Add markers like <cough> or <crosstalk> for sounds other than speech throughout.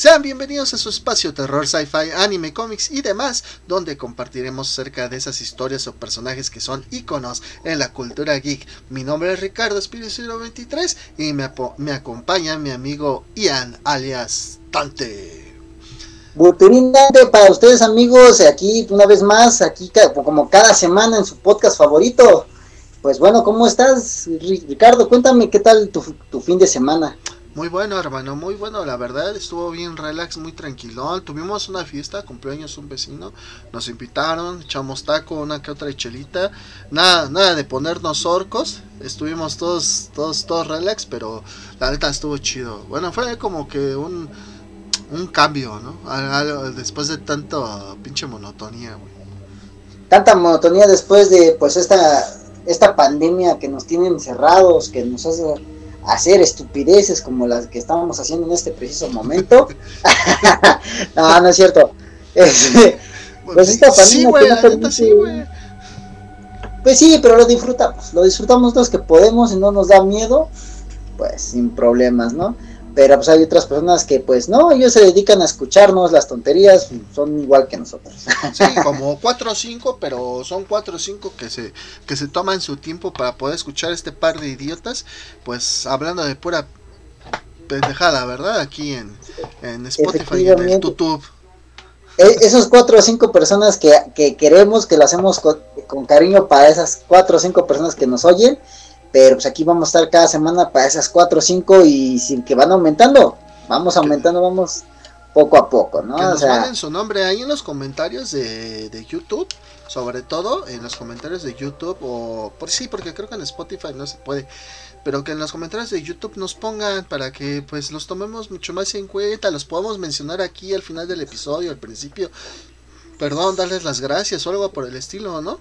Sean bienvenidos a su espacio terror, sci-fi, anime, cómics y demás, donde compartiremos acerca de esas historias o personajes que son iconos en la cultura geek. Mi nombre es Ricardo Espíritu 23 y me, acompaña mi amigo Ian, alias Tante. Buturín Dante para ustedes amigos, aquí una vez más, aquí como cada semana en su podcast favorito. Pues bueno, ¿cómo estás, Ricardo? Cuéntame qué tal tu fin de semana. Muy bueno, hermano, muy bueno, la verdad, estuvo bien relax, muy tranquilo. Tuvimos una fiesta, cumpleaños un vecino, nos invitaron, echamos taco, una que otra chelita. Nada, nada de ponernos orcos. Estuvimos todos, todos, todos relax, pero la neta estuvo chido. Bueno, fue como que un, un cambio, ¿no? después de tanto pinche monotonía, güey. Tanta monotonía después de pues esta esta pandemia que nos tiene encerrados, que nos hace hacer estupideces como las que estábamos haciendo en este preciso momento. <laughs> no, no es cierto. pues esta pandemia Pues sí, pero lo disfrutamos, lo disfrutamos los que podemos y no nos da miedo, pues sin problemas, ¿no? Pero pues hay otras personas que pues no, ellos se dedican a escucharnos las tonterías, son igual que nosotros. Sí, <laughs> como cuatro o cinco, pero son cuatro o cinco que se, que se toman su tiempo para poder escuchar este par de idiotas, pues hablando de pura pendejada, ¿verdad? Aquí en, en Spotify y en YouTube. E, esos cuatro o cinco personas que, que queremos, que lo hacemos con, con cariño para esas cuatro o cinco personas que nos oyen, pero pues aquí vamos a estar cada semana para esas 4 o 5 y sin que van aumentando. Vamos aumentando, vamos poco a poco, ¿no? Que nos o su nombre ahí en los comentarios de, de, YouTube, sobre todo en los comentarios de YouTube o por sí, porque creo que en Spotify no se puede, pero que en los comentarios de YouTube nos pongan para que pues los tomemos mucho más en cuenta, los podamos mencionar aquí al final del episodio, al principio. Perdón, darles las gracias o algo por el estilo, ¿no?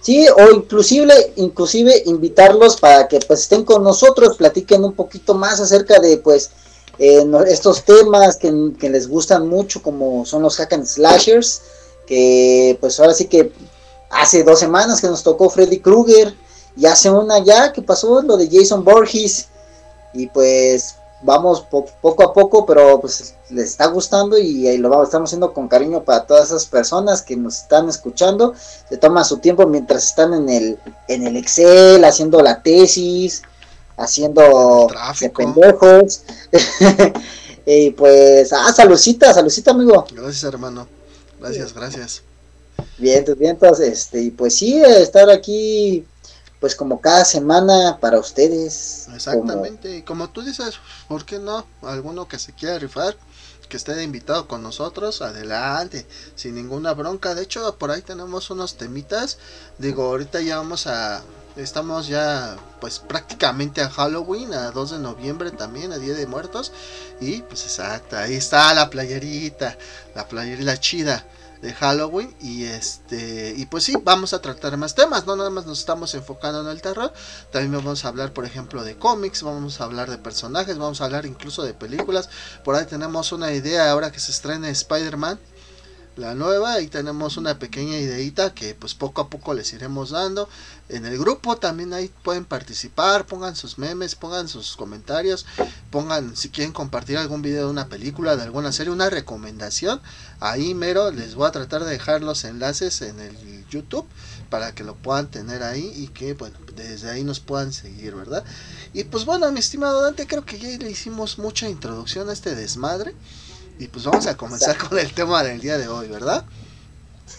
Sí, o inclusive, inclusive invitarlos para que pues estén con nosotros, platiquen un poquito más acerca de pues eh, estos temas que, les gustan mucho, como son los hack and slashers, que pues ahora sí que hace dos semanas que nos tocó Freddy Krueger, y hace una ya que pasó lo de Jason Borges, y pues vamos poco a poco, pero pues les está gustando y, lo estamos haciendo con cariño para todas esas personas que nos están escuchando. Se toman su tiempo mientras están en el, en el Excel, haciendo la tesis, haciendo de pendejos. <laughs> y pues, ah, saludcita, saludcita, amigo. Gracias, hermano. Gracias, gracias. Bien, bien, entonces, este, y pues sí, estar aquí pues como cada semana para ustedes. Exactamente, y como tú dices, ¿por qué no? Alguno que se quiera rifar, que esté invitado con nosotros, adelante, sin ninguna bronca. De hecho, por ahí tenemos unos temitas. Digo, ahorita ya vamos a... Estamos ya pues prácticamente a Halloween, a 2 de noviembre también, a Día de Muertos. Y pues exacto, ahí está la playerita, la playerita chida de Halloween y este y pues sí vamos a tratar más temas no nada más nos estamos enfocando en el terror. También vamos a hablar por ejemplo de cómics vamos a hablar de personajes vamos a hablar incluso de películas. Por ahí tenemos una idea ahora que se estrena Spider-Man la nueva y tenemos una pequeña ideita que pues poco a poco les iremos dando. En el grupo también ahí pueden participar pongan sus memes pongan sus comentarios pongan si quieren compartir algún video de una película de alguna serie una recomendación ahí mero les voy a tratar de dejar los enlaces en el youtube para que lo puedan tener ahí y que bueno desde ahí nos puedan seguir verdad y pues bueno mi estimado Dante creo que ya le hicimos mucha introducción a este desmadre y pues vamos a comenzar con el tema del día de hoy, ¿verdad?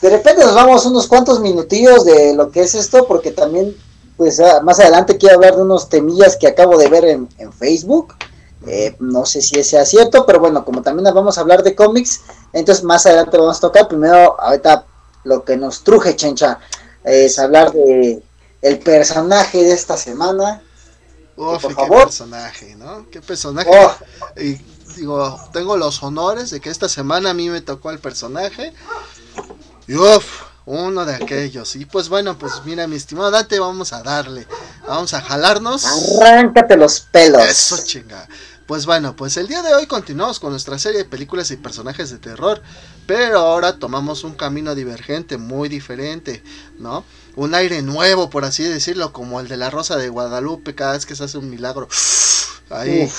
De repente nos vamos unos cuantos minutillos de lo que es esto, porque también, pues ah, más adelante quiero hablar de unos temillas que acabo de ver en, Facebook. Eh, no sé si sea cierto, pero bueno, como también vamos a hablar de cómics, entonces más adelante vamos a tocar. Primero, ahorita lo que nos truje, chencha, es hablar de el personaje de esta semana. Uf, por favor. qué personaje, ¿no? Qué personaje. Oh. Y digo, tengo los honores de que esta semana a mí me tocó el personaje. Y uff, uno de aquellos. Y pues bueno, pues mira, mi estimado Dante, vamos a darle. Vamos a jalarnos. Arráncate los pelos. Eso chinga. Pues bueno, pues el día de hoy continuamos con nuestra serie de películas y personajes de terror, pero ahora tomamos un camino divergente, muy diferente, ¿no? Un aire nuevo, por así decirlo, como el de la Rosa de Guadalupe cada vez que se hace un milagro. Ahí.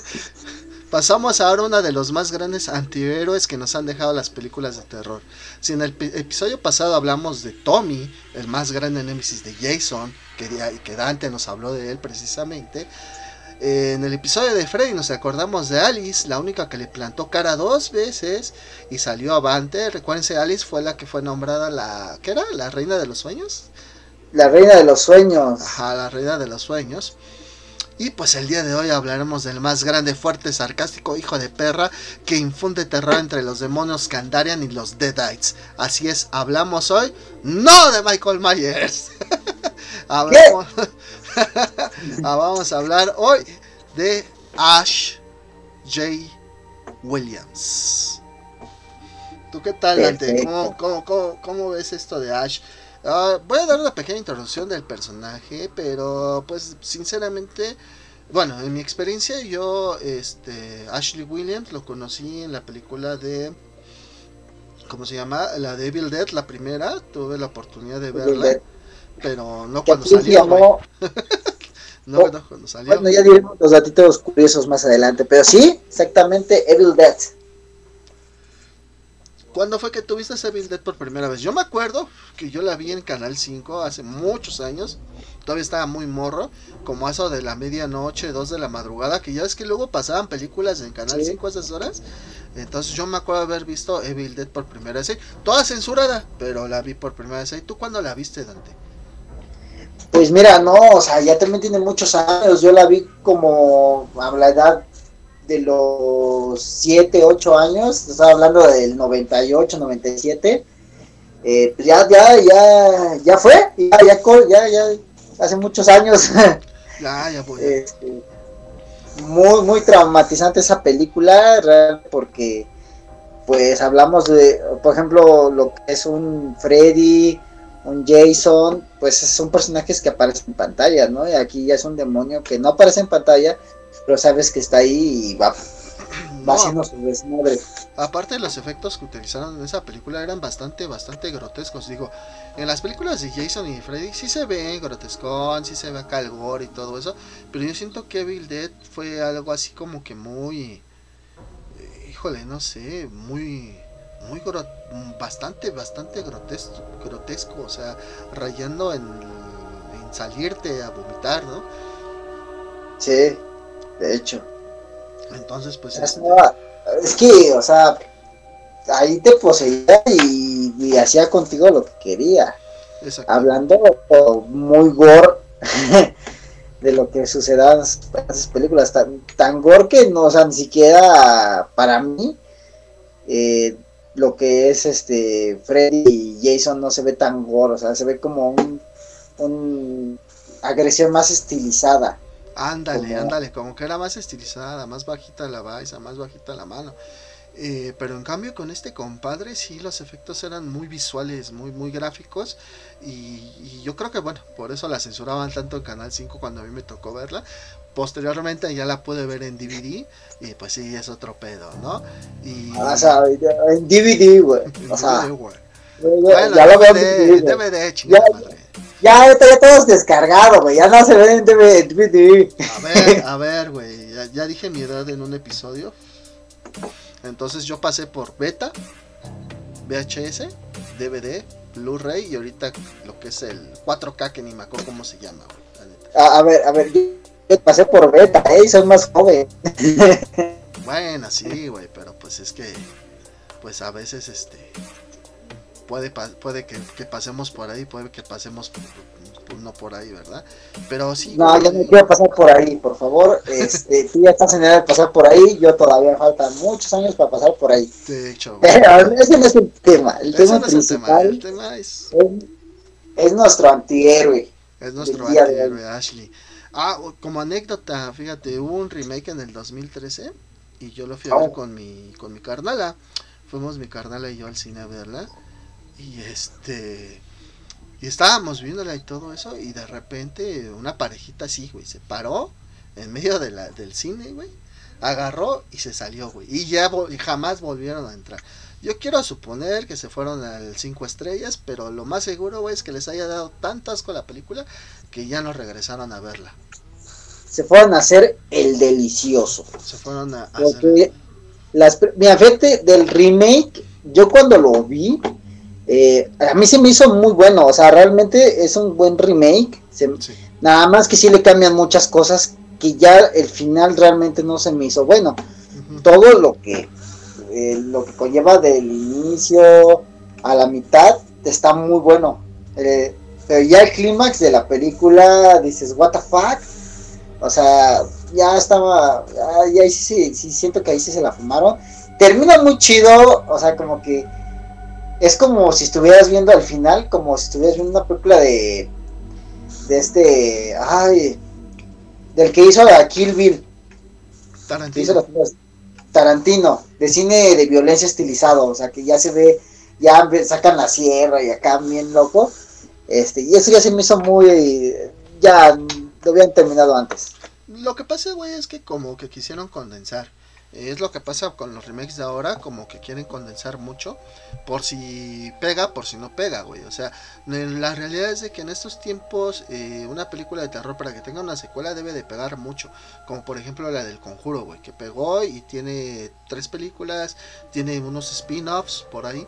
<laughs> Pasamos ahora a uno de los más grandes antihéroes que nos han dejado las películas de terror. Si en el episodio pasado hablamos de Tommy, el más grande némesis de Jason, que, que Dante nos habló de él precisamente, en el episodio de Freddy nos acordamos de Alice, la única que le plantó cara dos veces y salió avante. Recuérdense, Alice fue la que fue nombrada la... ¿Qué era? ¿La reina de los sueños? La reina de los sueños. Ajá, la reina de los sueños. Y pues el día de hoy hablaremos del más grande, fuerte, sarcástico hijo de perra que infunde terror entre los demonios Kandarian y los Deadites. Así es, hablamos hoy no de Michael Myers. <laughs> hablamos, <laughs> ah, vamos a hablar hoy de Ash J. Williams. ¿Tú qué tal, Dante? ¿Cómo, ves esto de Ash? Ah, voy a dar una pequeña introducción del personaje, pero pues sinceramente, bueno, en mi experiencia yo, este, Ashley Williams lo conocí en la película de, ¿cómo se llama? La de Evil Dead, la primera, tuve la oportunidad de verla, pero no cuando salió. <laughs> no, no, cuando salió. Bueno, ya diremos los datitos curiosos más adelante, pero sí, exactamente Evil Dead. ¿Cuándo fue que tuviste Evil Dead por primera vez? Yo me acuerdo que yo la vi en Canal 5 hace muchos años. Todavía estaba muy morro. Como eso de la medianoche, dos de la madrugada. Que ya es que luego pasaban películas en Canal 5 a esas horas. Entonces yo me acuerdo haber visto Evil Dead por primera vez. Toda censurada, pero la vi por primera vez. ¿Y tú cuándo la viste, Dante? Pues mira, no, o sea, ya también tiene muchos años. Yo la vi como a la edad de los 7, 8 años, estaba hablando del 98, 97, eh, pues ya, ya, ya, ya fue, ya, ya, ya, hace muchos años. <laughs> Ya, ya este, muy, muy traumatizante esa película, porque pues hablamos de, por ejemplo, lo que es un Freddy, un Jason, pues son personajes que aparecen en pantalla, ¿no? Y aquí ya es un demonio que no aparece en pantalla, pero sabes que está ahí y va, <clears throat> va haciendo su desmadre. Aparte de los efectos que utilizaron en esa película eran bastante, bastante grotescos. Digo, en las películas de Jason y Freddy sí se ve grotescón, sí se ve gore y todo eso, pero yo siento que Evil Dead fue algo así como que muy, híjole, no sé, muy muy bastante bastante grotesco grotesco o sea rayando en, en salirte a vomitar no sí de hecho. Entonces, pues... Este, es, que, o sea, ahí te poseía y, hacía contigo lo que quería. Hablando muy gore <laughs> de lo que suceda en esas películas, tan, tan gore que no, o sea, ni siquiera para mí, eh, lo que es este Freddy y Jason no se ve tan gore, o sea, se ve como un, un agresión más estilizada. Ándale, ándale, como que era más estilizada, más bajita la baisa, más bajita la mano. Eh, pero en cambio con este compadre sí los efectos eran muy visuales, muy muy gráficos y, yo creo que bueno, por eso la censuraban tanto en Canal 5 cuando a mí me tocó verla. Posteriormente ya la pude ver en DVD y pues sí, es otro pedo, ¿no? Y... Ah, o sea, en DVD, güey. O sea, ya lo veo en DVD, chingada madre. Ya, está ya todos descargado, güey. Ya no se ven en DVD. A ver, a ver, güey. Ya, dije mi edad en un episodio. Entonces yo pasé por beta, VHS, DVD, Blu-ray y ahorita lo que es el 4K que ni me acuerdo cómo se llama, güey. A, ver, a ver, yo pasé por beta, eh, soy más joven. bueno, sí, güey, pero pues es que, pues a veces este puede, puede que, pasemos por ahí, puede que pasemos no por ahí, ¿verdad? Pero sí. No, yo no quiero pasar por ahí, por favor. <laughs> Este, tú ya estás en edad de pasar por ahí, yo todavía faltan muchos años para pasar por ahí. De hecho. <laughs> Pero ese no es el tema. El tema principal el tema, es... es... nuestro antihéroe. Es nuestro antihéroe, Ashley. Ah, como anécdota, fíjate, hubo un remake en el 2013 y yo lo fui a ver oh. con mi, con mi carnala. Fuimos mi carnala y yo al cine a verla. Y este. Y estábamos viéndola y todo eso. Y de repente una parejita así, güey, se paró en medio de la, del cine, güey. Agarró y se salió, güey. Y ya jamás volvieron a entrar. Yo quiero suponer que se fueron al 5 estrellas, pero lo más seguro, güey, es que les haya dado tanto asco la película que ya no regresaron a verla. se fueron a hacer el delicioso. Se fueron a, hacer... las, mira, fíjate, del remake, yo cuando lo vi, eh, a mí se me hizo muy bueno, o sea, realmente es un buen remake. Nada más que sí le cambian muchas cosas que ya el final realmente no se me hizo bueno. Todo lo que eh, lo que conlleva del inicio a la mitad está muy bueno. Eh, pero ya el clímax de la película dices, what the fuck. O sea, ya estaba, ya, sí, sí, siento que ahí sí se la fumaron. Termina muy chido, o sea, como que es como si estuvieras viendo al final, como si estuvieras viendo una película de, de este, ay, del que hizo a Kill Bill. Tarantino. Tarantino, de cine de violencia estilizado, o sea, que ya se ve, ya sacan la sierra y acá bien loco. Este, y eso ya se me hizo muy, ya lo habían terminado antes. Lo que pasa, güey, es que como que quisieron condensar. Es lo que pasa con los remakes de ahora, como que quieren condensar mucho, por si pega, por si no pega, güey. O sea, la realidad es de que en estos tiempos eh, una película de terror para que tenga una secuela debe de pegar mucho, como por ejemplo la del Conjuro, güey, que pegó y tiene tres películas, tiene unos spin-offs por ahí.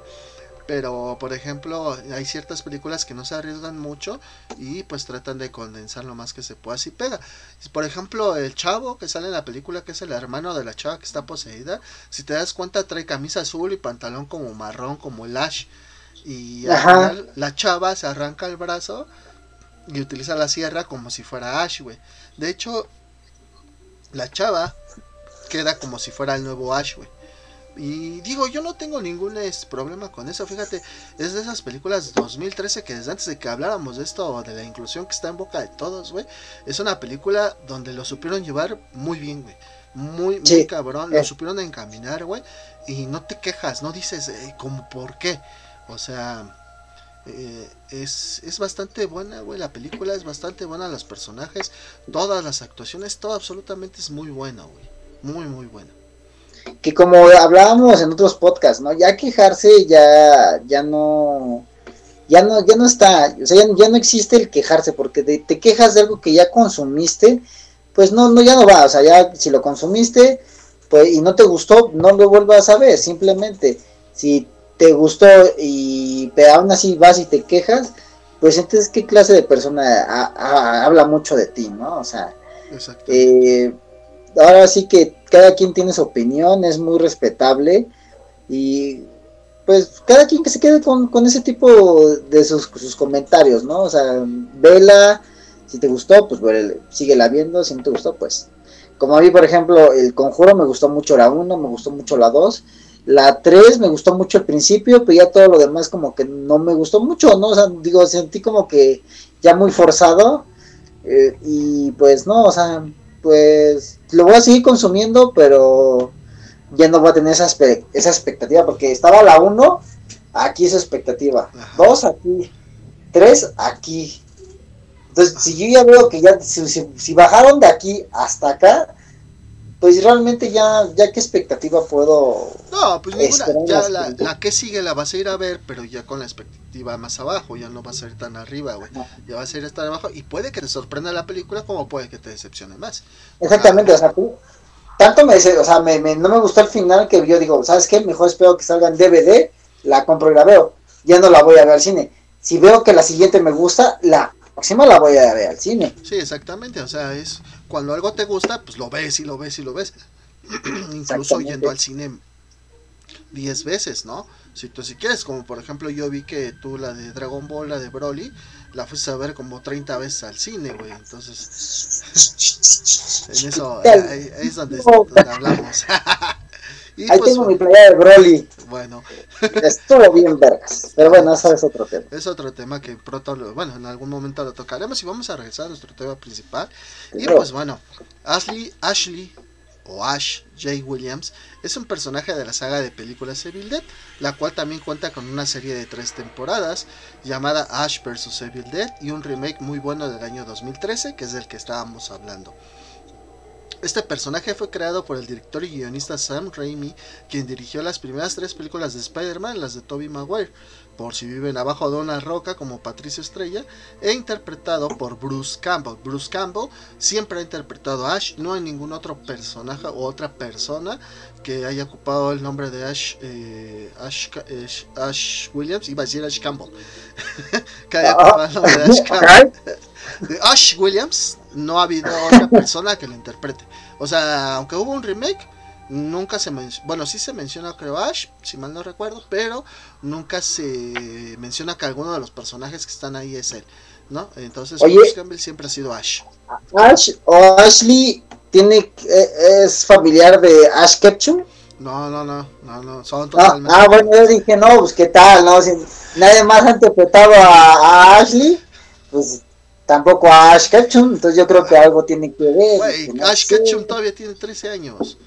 Pero, por ejemplo, hay ciertas películas que no se arriesgan mucho y pues tratan de condensar lo más que se pueda. Si pega. Por ejemplo, el chavo que sale en la película, que es el hermano de la chava que está poseída, si te das cuenta trae camisa azul y pantalón como marrón, como el Ash. Y al final la chava se arranca el brazo y utiliza la sierra como si fuera Ash, güey. De hecho, la chava queda como si fuera el nuevo Ash, güey. Y digo, yo no tengo ningún problema con eso. Fíjate, es de esas películas 2013 que desde antes de que habláramos de esto, de la inclusión que está en boca de todos, güey, es una película donde lo supieron llevar muy bien, güey. Muy, muy cabrón. Lo eh. supieron encaminar, güey. Y no te quejas, no dices, eh, como por qué. O sea, eh, es, es bastante buena, güey. La película es bastante buena, los personajes, todas las actuaciones, todo absolutamente es muy bueno, güey. Muy, muy bueno que como hablábamos en otros podcasts, ¿no? Ya quejarse ya, ya no, ya no, ya no está, o sea, ya, no existe el quejarse, porque te, quejas de algo que ya consumiste, pues no, no, ya no va, o sea, ya si lo consumiste, pues, y no te gustó, no lo vuelvas a ver, simplemente, si te gustó y aún así vas y te quejas, pues entonces qué clase de persona habla mucho de ti, ¿no? O sea, eh, ahora sí que cada quien tiene su opinión, es muy respetable y pues cada quien que se quede con, ese tipo de sus, comentarios, ¿no? O sea, vela, si te gustó, pues bueno, síguela viendo, si no te gustó, pues... Como a mí, por ejemplo, el conjuro me gustó mucho la 1, me gustó mucho la 2, la 3 me gustó mucho al principio, pero ya todo lo demás como que no me gustó mucho, ¿no? O sea, digo, sentí como que ya muy forzado eh, y pues no, o sea, pues lo voy a seguir consumiendo, pero ya no voy a tener esa, esa expectativa, porque estaba la 1, aquí esa expectativa, 2 aquí, 3 aquí. Entonces, si yo ya veo que ya, si, bajaron de aquí hasta acá, pues realmente ya, ya qué expectativa puedo... No, pues ninguna, ya la, la, que sigue la vas a ir a ver, pero ya con la expectativa más abajo, ya no va a ser tan arriba, güey. Ya va a ser estar abajo y puede que te sorprenda la película como puede que te decepcione más. Exactamente, o sea, tú, tanto me, o sea, me, no me gustó el final que yo digo, ¿sabes qué? Mejor espero que salga en DVD, la compro y la veo. Ya no la voy a ver al cine. Si veo que la siguiente me gusta, la próxima la voy a ver al cine. Sí, exactamente, o sea, es cuando algo te gusta, pues lo ves y lo ves y lo ves. <clears throat> Incluso yendo al cine 10 veces, ¿no? Si tú si quieres, como por ejemplo yo vi que tú la de Dragon Ball, la de Broly, la fuiste a ver como 30 veces al cine, güey. Entonces, <laughs> en eso, ahí, es donde, hablamos. <laughs> y ahí pues, tengo mi playa de Broly. Bueno. <laughs> Estuvo bien vergas. Pero bueno, eso es otro tema. Es otro tema que pronto, bueno, en algún momento lo tocaremos y vamos a regresar a nuestro tema principal. Y pues bueno, Ashley, Ashley o Ash J. Williams es un personaje de la saga de películas Evil Dead, la cual también cuenta con una serie de tres temporadas llamada Ash vs. Evil Dead y un remake muy bueno del año 2013 que es del que estábamos hablando. Este personaje fue creado por el director y guionista Sam Raimi, quien dirigió las primeras tres películas de Spider-Man, las de Tobey Maguire, por si viven abajo de una roca como Patricio Estrella, e interpretado por Bruce Campbell. Bruce Campbell siempre ha interpretado a Ash, no hay ningún otro personaje o otra persona que haya ocupado el nombre de Ash, eh, Ash, eh, Ash, Williams, iba a decir Ash Campbell, <laughs> que haya ocupado el nombre de Ash <laughs> Campbell. Ash Williams, no ha habido otra persona que lo interprete. O sea, aunque hubo un remake, nunca se menciona, bueno, sí se menciona creo Ash, si mal no recuerdo, pero nunca se menciona que alguno de los personajes que están ahí es él, ¿no? Entonces, Bruce Campbell siempre ha sido Ash. Ash o Ashley tiene eh, es familiar de Ash Ketchum. No, no, no, no, no, son Ah, totalmente. ah, bueno, yo dije, no, pues qué tal, ¿no? Si nadie más ha interpretado a, a Ashley, pues tampoco a Ash Ketchum, entonces yo creo que algo tiene que ver. No Ash sé. Ketchum todavía tiene 13 años.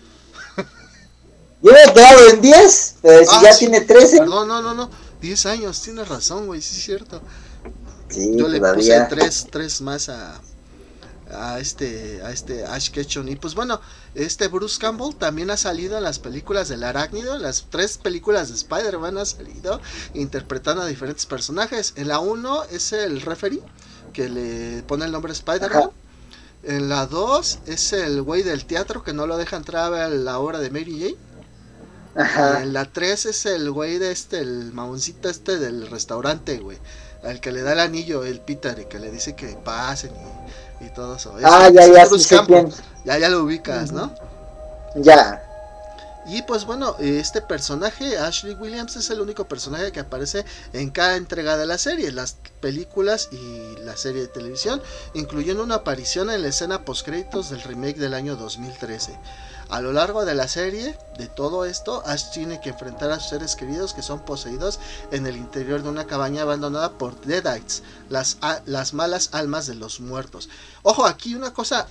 Yo he quedado en 10, pero si Ah, ya sí, tiene 13, Perdón, no, no, no, 10 años, tienes razón, güey, sí es cierto. sí, Yo le puse tres, tres más a, a este a este Ash Ketchum y pues bueno este Bruce Campbell también ha salido en las películas del Arácnido en las tres películas de Spider-Man ha salido interpretando a diferentes personajes en la 1 es el referee que le pone el nombre Spider-Man en la 2 es el güey del teatro que no lo deja entrar a ver la obra de Mary Jane Ajá. en la 3 es el güey de este, el mamoncito este del restaurante, güey. Al que le da el anillo, el Peter, y que le dice que pasen y, y todo eso. Ah, ya, sí. Ya, ya lo ubicas, ¿no? Ya. Y pues bueno, este personaje, Ashley Williams, es el único personaje que aparece en cada entrega de la serie, las películas y la serie de televisión, incluyendo una aparición en la escena postcréditos del remake del año 2013. A lo largo de la serie, de todo esto, Ash tiene que enfrentar a sus seres queridos que son poseídos en el interior de una cabaña abandonada por Deadites, las, malas almas de los muertos. Ojo, aquí una cosa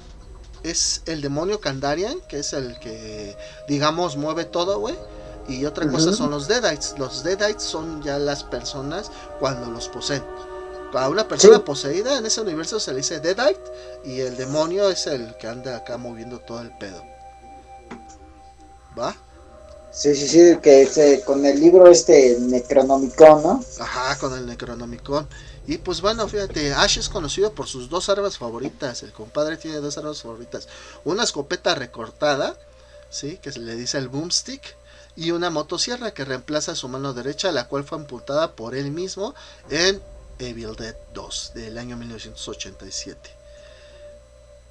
es el demonio Kandarian, que es el que, digamos, mueve todo, güey. Y otra cosa son los Deadites. Los Deadites son ya las personas cuando los poseen. A una persona Sí. poseída en ese universo se le dice Deadite y el demonio es el que anda acá moviendo todo el pedo. ¿Va? Sí, sí, sí, que se- con el libro este Necronomicon, ¿no? Ajá, con el Necronomicon. Y pues bueno, fíjate, Ash es conocido por sus dos armas favoritas. El compadre tiene dos armas favoritas. Una escopeta recortada, ¿sí? Que se le dice el boomstick. Y una motosierra que reemplaza su mano derecha, la cual fue amputada por él mismo en Evil Dead 2 del año 1987.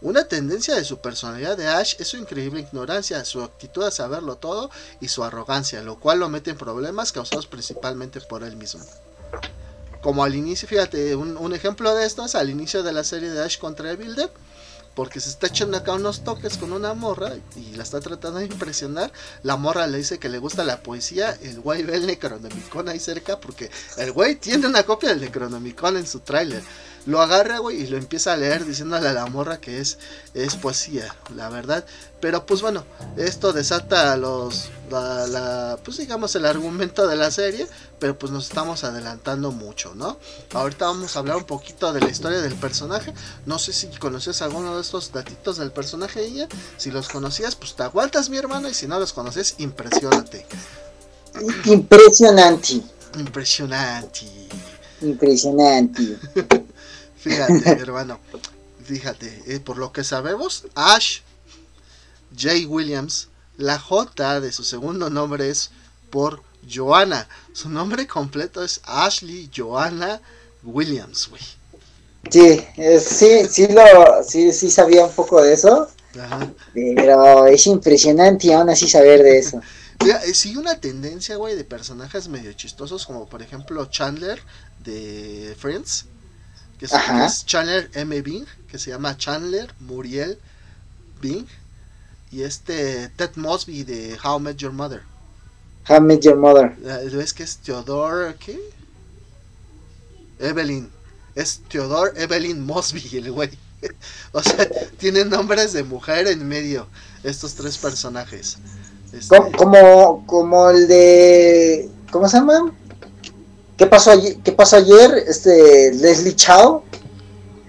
Una tendencia de su personalidad de Ash es su increíble ignorancia, su actitud a saberlo todo y su arrogancia, lo cual lo mete en problemas causados principalmente por él mismo. Como al inicio, fíjate, un, ejemplo de esto es al inicio de la serie de Ash contra Evil Dead, porque se está echando acá unos toques con una morra y la está tratando de impresionar. La morra le dice que le gusta la poesía, el güey ve el Necronomicon ahí cerca, porque el güey tiene una copia del Necronomicon en su tráiler. Lo agarra, güey, y lo empieza a leer diciéndole a la morra que es, es poesía, la verdad. Pero pues bueno, esto desata los, la, la, pues digamos el argumento de la serie, pero pues nos estamos adelantando mucho, ¿no? Ahorita vamos a hablar un poquito de la historia del personaje. No sé si conoces alguno de estos datitos del personaje ella. Si los conocías, pues te aguantas mi hermano, y si no los conoces, impresionate. Impresionante, Impresionante. impresionante. <laughs> Fíjate, hermano. Fíjate, eh, por lo que sabemos, Ash J. Williams, la J de su segundo nombre es por Joanna. Su nombre completo es Ashley Joanna Williams, güey. Sí, eh, sí, sí lo, sí, sí sabía un poco de eso, Ajá. pero es impresionante aún así saber de eso. <laughs> Mira, eh, sigue una tendencia, güey, de personajes medio chistosos, como por ejemplo Chandler de Friends, que es, Ajá. que es Chandler M. Bing, que se llama Chandler Muriel Bing, y este Ted Mosby de How I Met Your Mother. How I Met Your Mother. ¿Ves que es Theodore, qué? Evelyn. Es Theodore Evelyn Mosby, <laughs> el güey. o sea, tienen nombres de mujer en medio, estos tres personajes. Este, Co- Como, como el de, ¿cómo se llama? ¿Qué pasó ayer? ¿Qué pasó ayer? Este Leslie Chow.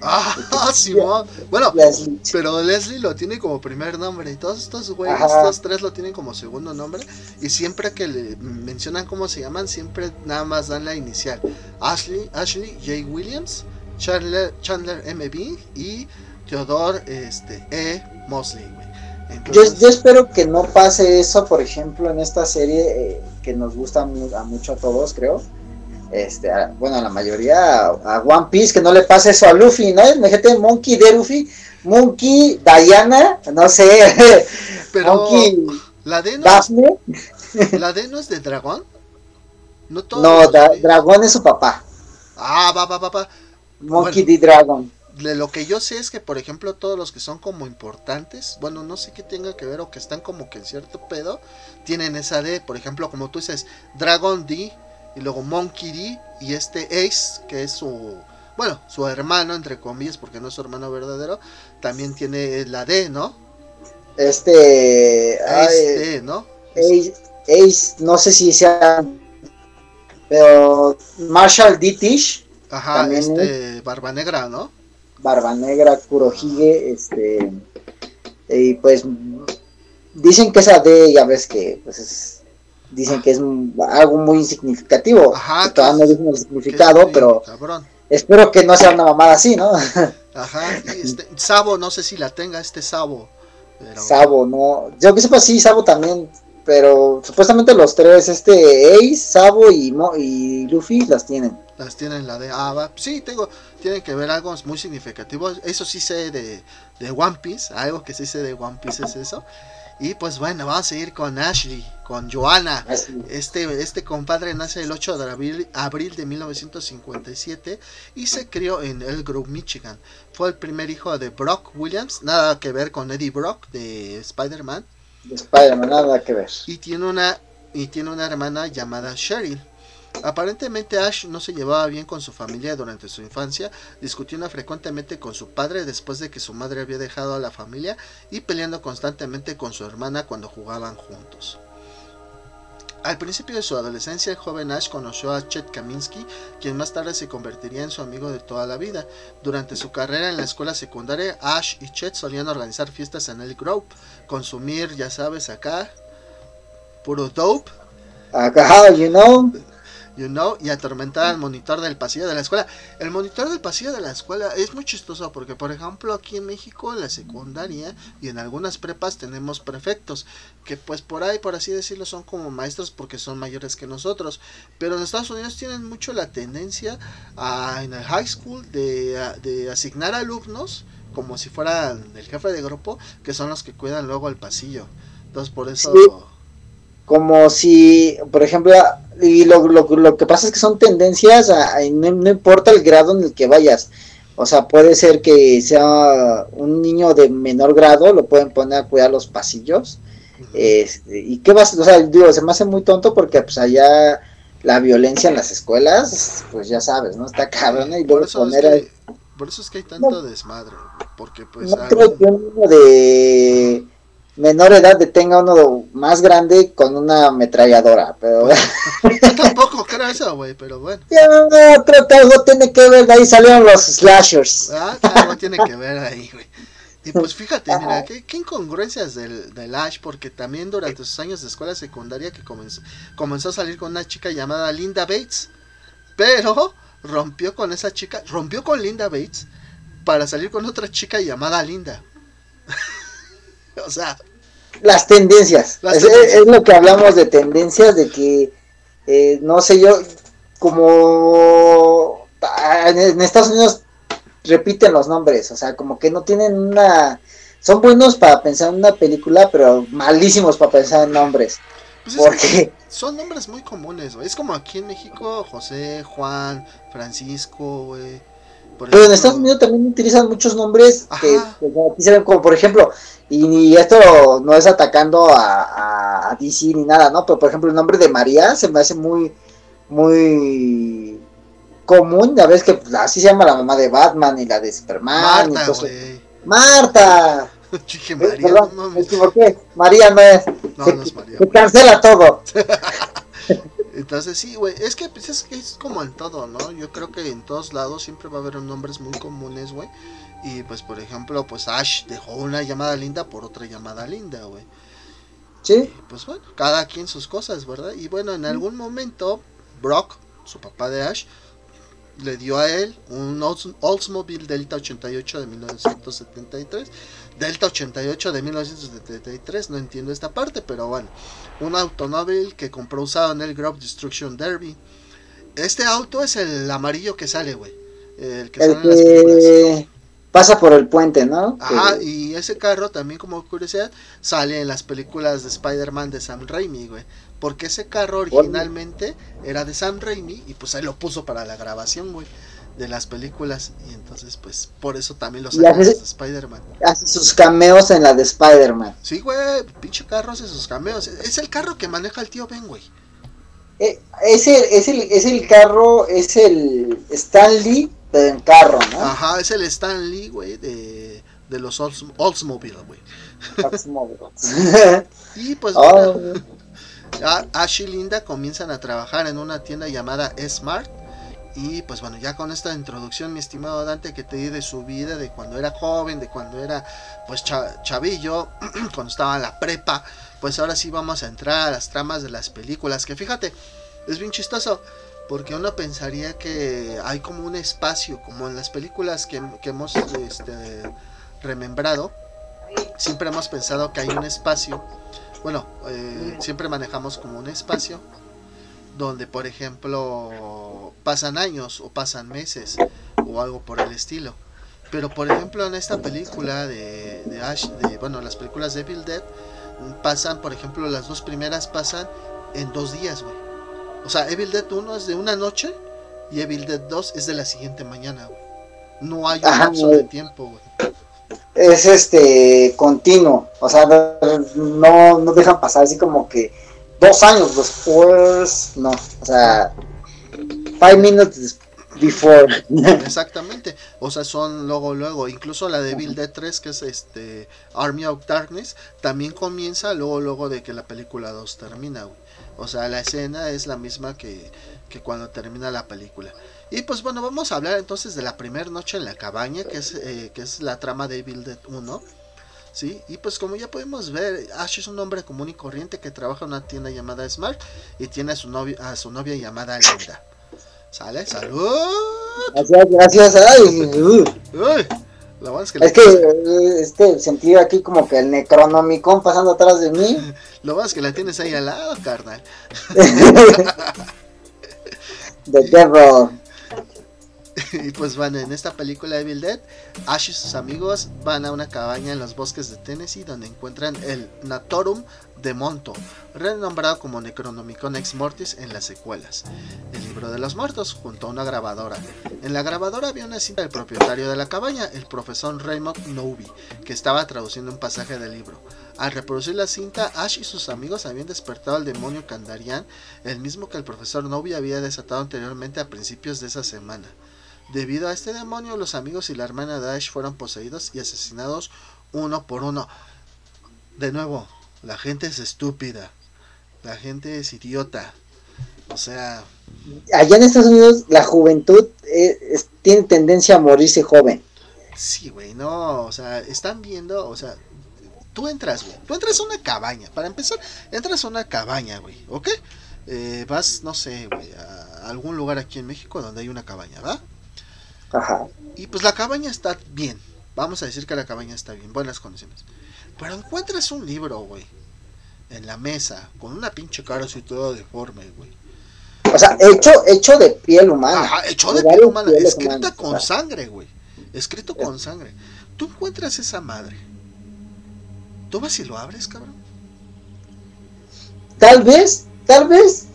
Ah, <laughs> Simón. Bueno, Leslie. pero Leslie lo tiene como primer nombre y todos estos güeyes, estos tres lo tienen como segundo nombre y siempre que le mencionan cómo se llaman, siempre nada más dan la inicial. Ashley, Ashley J. Williams, Chandler, Chandler M.B. y Theodore este, E. Mosley, güey. Yo, Entonces, yo espero que no pase eso, por ejemplo, en esta serie eh, que nos gusta a mucho a todos, creo. Este, a- bueno, a la mayoría, a, a One Piece, que no le pase eso a Luffy, ¿no? Imagínate Monkey de Luffy, Monkey, Diana, no sé, <laughs> pero Monkey, la D no, Daphne. <laughs> la D no es de dragón. No, todos No, Da- Dragón es su papá, Ah, va, va, va, va. Monkey Bueno. D. Dragon. De lo que yo sé es que, por ejemplo, todos los que son como importantes, bueno, no sé qué tenga que ver o que están como que en cierto pedo, tienen esa D. Por ejemplo, como tú dices, Dragon D y luego Monkey D y este Ace, que es su, bueno, su hermano, entre comillas, porque no es su hermano verdadero, también tiene la D, ¿no? Este, Ace ay, D, ¿no? Ace, Ace, no sé si sea, pero Marshall D. Tish. Ajá, también este, Barba Negra, ¿no? Barba Negra, Kurohige, este y pues dicen que esa D ya ves que pues es, dicen que es algo muy insignificativo. Ajá, todavía no dicen el significado, pero Cabrón. espero que no sea una mamada así, ¿no? <laughs> Ajá, este, Sabo, no sé si la tenga este Sabo. pero- Sabo, no. Yo que sepa sí, Sabo también, pero supuestamente los tres, este Ace, Sabo y, Mo- y Luffy las tienen. Las tienen la de ah, va. Sí, tengo, tienen que ver algo muy significativo. Eso sí sé de, de One Piece. Algo que sí sé de One Piece es eso. Y pues bueno, vamos a ir con Ashley, con Joanna. Este, este compadre nace el 8 de abril, abril de 1957 y se crió en Elk Grove, Michigan. Fue el primer hijo de Brock Williams, nada que ver con Eddie Brock de Spider-Man. De Spider-Man, nada que ver. y tiene una y tiene una hermana llamada Cheryl. Aparentemente Ash no se llevaba bien con su familia durante su infancia, discutiendo frecuentemente con su padre después de que su madre había dejado a la familia y peleando constantemente con su hermana cuando jugaban juntos. Al principio de su adolescencia, el joven Ash conoció a Chet Kaminsky, quien más tarde se convertiría en su amigo de toda la vida. Durante su carrera en la escuela secundaria, Ash y Chet solían organizar fiestas en el Grove, consumir, ya sabes, acá, puro dope, Acá, you know. You know, y atormentar al monitor del pasillo de la escuela. El monitor del pasillo de la escuela es muy chistoso porque, por ejemplo, aquí en México, en la secundaria y en algunas prepas tenemos prefectos, que pues por ahí, por así decirlo, son como maestros porque son mayores que nosotros. Pero en Estados Unidos tienen mucho la tendencia a, en el high school de, de asignar alumnos como si fueran el jefe de grupo, que son los que cuidan luego el pasillo. Entonces, por eso... Como si, por ejemplo, y lo, lo, lo que pasa es que son tendencias, a, a- no, no importa el grado en el que vayas. O sea, puede ser que sea un niño de menor grado, lo pueden poner a cuidar los pasillos. Este, y qué vas, o sea, digo, se me hace muy tonto porque pues allá la violencia en las escuelas, pues ya sabes, ¿no? Está cabrón, ¿no? y luego es poner a- por eso es que hay tanto desmadre, porque pues... no creo que un niño de menor edad detenga uno más grande con una ametralladora, pero <laughs> Yo tampoco creo eso, güey, pero bueno. Ya, creo que algo tiene que ver, de ahí salieron los slashers. Ah, algo tiene que ver ahí, güey. Y pues fíjate, mira, qué, qué incongruencias del, del Ash, porque también durante sus años de escuela secundaria que comenzó, comenzó a salir con una chica llamada Linda Bates, pero rompió con esa chica, rompió con Linda Bates para salir con otra chica llamada Linda. <laughs> o sea, Las tendencias. Las es, tendencias. es lo que hablamos de tendencias, de que, eh, no sé yo, como en, Estados Unidos repiten los nombres, o sea, como que no tienen una... Son buenos para pensar en una película, pero malísimos para pensar en nombres. pues es que Porque son nombres muy comunes, güey. Es como aquí en México, José, Juan, Francisco, güey. Por Pero en Estados Unidos también utilizan muchos nombres que Ajá. aquí se ven como, por ejemplo, y, y esto no es atacando a, a, a DC ni nada, ¿no? Pero por ejemplo, el nombre de María se me hace muy, muy común. Ya ves que así se llama la mamá de Batman y la de Superman. y Marta, güey. Marta. <laughs> Dije Eh, María, perdón, no mames. equivoqué. María no es. No, se, no es María, se cancela todo. <laughs> Entonces sí, güey, es que pues, es, es como en todo, ¿no? Yo creo que en todos lados siempre va a haber nombres muy comunes, güey. Y pues por ejemplo, pues Ash dejó una llamada linda por otra llamada linda, güey. Sí. pues bueno, cada quien sus cosas, ¿verdad? Y bueno, en algún momento Brock, su papá de Ash, le dio a él un Oldsmobile Delta 88 de 1973. Delta 88 de 1973, no entiendo esta parte, pero bueno, un automóvil que compró usado en el Grove Destruction Derby. Este auto es el amarillo que sale, güey. El que sale en las películas. Pasa por el puente, ¿no? Ajá, y ese carro también como curiosidad sale en las películas de Spider-Man de Sam Raimi, güey. Porque ese carro originalmente era de Sam Raimi y pues él lo puso para la grabación, güey, de las películas. Y entonces, pues, por eso también lo sacó de Spider-Man. Hace sus cameos en la de Spider-Man. Sí, güey, pinche carro hace sus cameos. Es el carro que maneja el tío Ben, güey. Eh, es, el, es, el, es el carro, es el Stanley en carro, ¿no? Ajá, es el Stanley, güey, de, de los Oldsmobile, güey. <laughs> y pues, oh. <laughs> Ash y Linda comienzan a trabajar en una tienda llamada Smart. Y pues bueno, ya con esta introducción, mi estimado Dante, que te di de su vida, de cuando era joven, de cuando era pues chavillo, <clears throat> cuando estaba en la prepa, pues ahora sí vamos a entrar a las tramas de las películas. Que fíjate, es bien chistoso, porque uno pensaría que hay como un espacio, como en las películas que, hemos este, remembrado, siempre hemos pensado que hay un espacio bueno, eh, siempre manejamos como un espacio donde, por ejemplo, pasan años o pasan meses o algo por el estilo. Pero, por ejemplo, en esta película de, de Ash, de, bueno, las películas de Evil Dead, pasan, por ejemplo, las dos primeras pasan en dos días, güey. O sea, Evil Dead 1 es de una noche y Evil Dead 2 es de la siguiente mañana, güey. No hay un lapso de tiempo, güey es este continuo, o sea, no, no dejan pasar así como que dos años después, no, o sea, five minutes before. <laughs> Exactamente, o sea, son luego, luego, incluso la de Bill Dead 3, que es este Army of Darkness, también comienza luego, luego de que la película 2 termina, O sea, la escena es la misma que, que cuando termina la película. Y pues bueno, vamos a hablar entonces de la primera noche en la cabaña, que es, eh, que es la trama de Evil Dead 1. ¿Sí? Y pues como ya podemos ver, Ash es un hombre común y corriente que trabaja en una tienda llamada Smart y tiene a su novia, a su novia llamada Linda. ¿Sale? ¡Salud! Gracias, gracias. Ay, Uy, es que, es que eh, este, sentí aquí como que el Necronomicon pasando atrás de mí. <laughs> Lo más que la tienes ahí al lado, carnal. <laughs> The Devil. <laughs> y pues van en esta película Evil Dead, Ash y sus amigos van a una cabaña en los bosques de Tennessee donde encuentran el Natorum de Monto, renombrado como Necronomicon Ex Mortis en las secuelas, el libro de los muertos, junto a una grabadora. En la grabadora había una cinta del propietario de la cabaña, el profesor Raymond Novi, que estaba traduciendo un pasaje del libro. Al reproducir la cinta, Ash y sus amigos habían despertado al demonio Kandarian, el mismo que el profesor Novi había desatado anteriormente a principios de esa semana. Debido a este demonio, los amigos y la hermana de Ash fueron poseídos y asesinados uno por uno. De nuevo, la gente es estúpida. La gente es idiota. O sea... Allá en Estados Unidos la juventud eh, tiene tendencia a morirse joven. Sí, güey, no, o sea, están viendo, o sea, tú entras, güey, tú entras a una cabaña, para empezar, entras a una cabaña, güey, ¿ok? Eh, vas, no sé, güey, a algún lugar aquí en México donde hay una cabaña, ¿va? Y pues la cabaña está bien. Vamos a decir que la cabaña está bien, buenas condiciones. Pero encuentras un libro, güey, en la mesa, con una pinche cara así toda deforme, güey. O sea, hecho, hecho de piel humana. Ajá, hecho de, piel humana, escrita con sangre, güey. Escrito con sangre. Tú encuentras esa madre. ¿Tú vas y lo abres, cabrón? Tal vez, tal vez,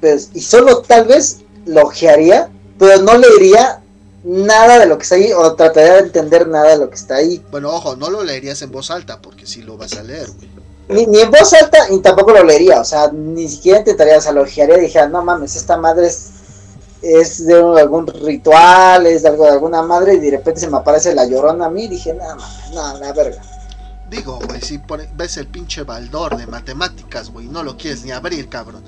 pues, y solo tal vez lo ojearía, pero no leería nada de lo que está ahí o trataría de entender nada de lo que está ahí. Bueno, ojo, no lo leerías en voz alta porque si lo vas a leer, güey. Ni, en voz alta y tampoco lo leería, o sea, ni siquiera intentaría, o sea, lo y dijera, no mames, esta madre es, es de algún ritual, es de algo de alguna madre y de repente se me aparece la llorona a mí y dije, nada mames, no, la verga. Digo, güey, si ves el pinche baldor de matemáticas, güey, no lo quieres ni abrir, cabrón.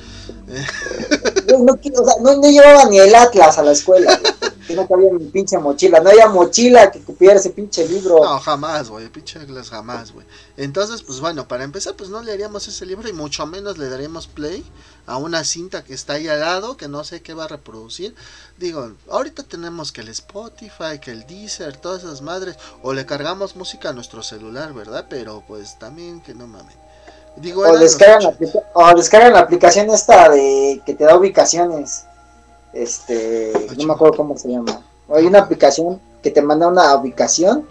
no, no, o sea, no, llevaba ni el Atlas a la escuela, que no cabía mi pinche mochila, no había mochila que cupiera ese pinche libro. No, jamás, güey, pinche Atlas jamás, güey. Entonces, pues bueno, para empezar, pues no leeríamos ese libro y mucho menos le daríamos play a una cinta que está ahí al lado, que no sé qué va a reproducir. Digo, ahorita tenemos que el Spotify, que el Deezer, todas esas madres, o le cargamos música a nuestro celular, ¿verdad? Pero pues también que no mames. Digo, o, descargan la, o descargan la aplicación esta de que te da ubicaciones. Este, no me acuerdo cómo se llama. Hay una aplicación que te manda una ubicación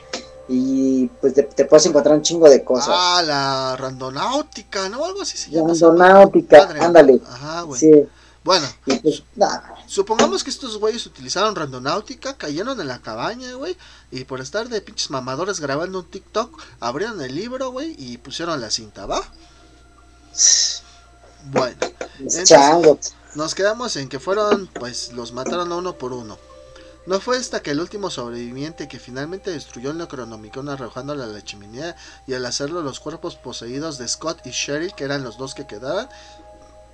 y pues te, puedes encontrar un chingo de cosas. Ah, la randonáutica, ¿no? Algo así se llama. Randonáutica, ándale. Ajá, güey. Sí. Bueno, pues, supongamos que estos güeyes utilizaron randonáutica, cayeron en la cabaña, güey, y por estar de pinches mamadores grabando un TikTok, abrieron el libro, güey, y pusieron la cinta, ¿va? Bueno, nos quedamos en que fueron, pues los mataron uno por uno. No fue hasta que el último sobreviviente que finalmente destruyó el Necronomicon arrojándolo a la chimenea y al hacerlo los cuerpos poseídos de Scott y Sherry, que eran los dos que quedaban,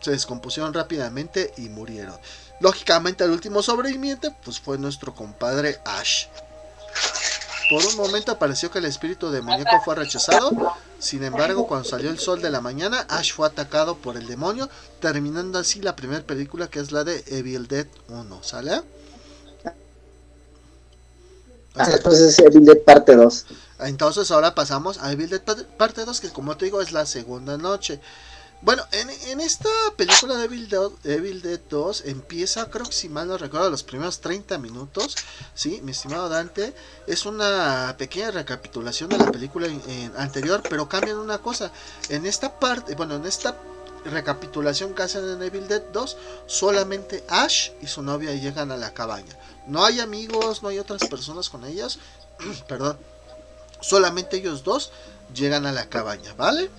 se descompusieron rápidamente y murieron. Lógicamente el último sobreviviente pues fue nuestro compadre Ash. Por un momento pareció que el espíritu demoníaco fue rechazado, sin embargo cuando salió el sol de la mañana Ash fue atacado por el demonio, terminando así la primera película que es la de Evil Dead 1, ¿sale? Ah, entonces Evil Dead parte 2. Entonces ahora pasamos a Evil Dead parte 2, que como te digo es la segunda noche. Bueno, en, esta película de Evil Dead, Evil Dead 2 empieza, creo que si mal no recuerdo, los primeros 30 minutos, ¿sí? Mi estimado Dante, es una pequeña recapitulación de la película anterior, pero cambian una cosa. En esta parte, bueno, en esta recapitulación que hacen en Evil Dead 2, solamente Ash y su novia llegan a la cabaña. No hay amigos, no hay otras personas con ellos. <clears throat> Perdón. Solamente ellos dos llegan a la cabaña, ¿vale?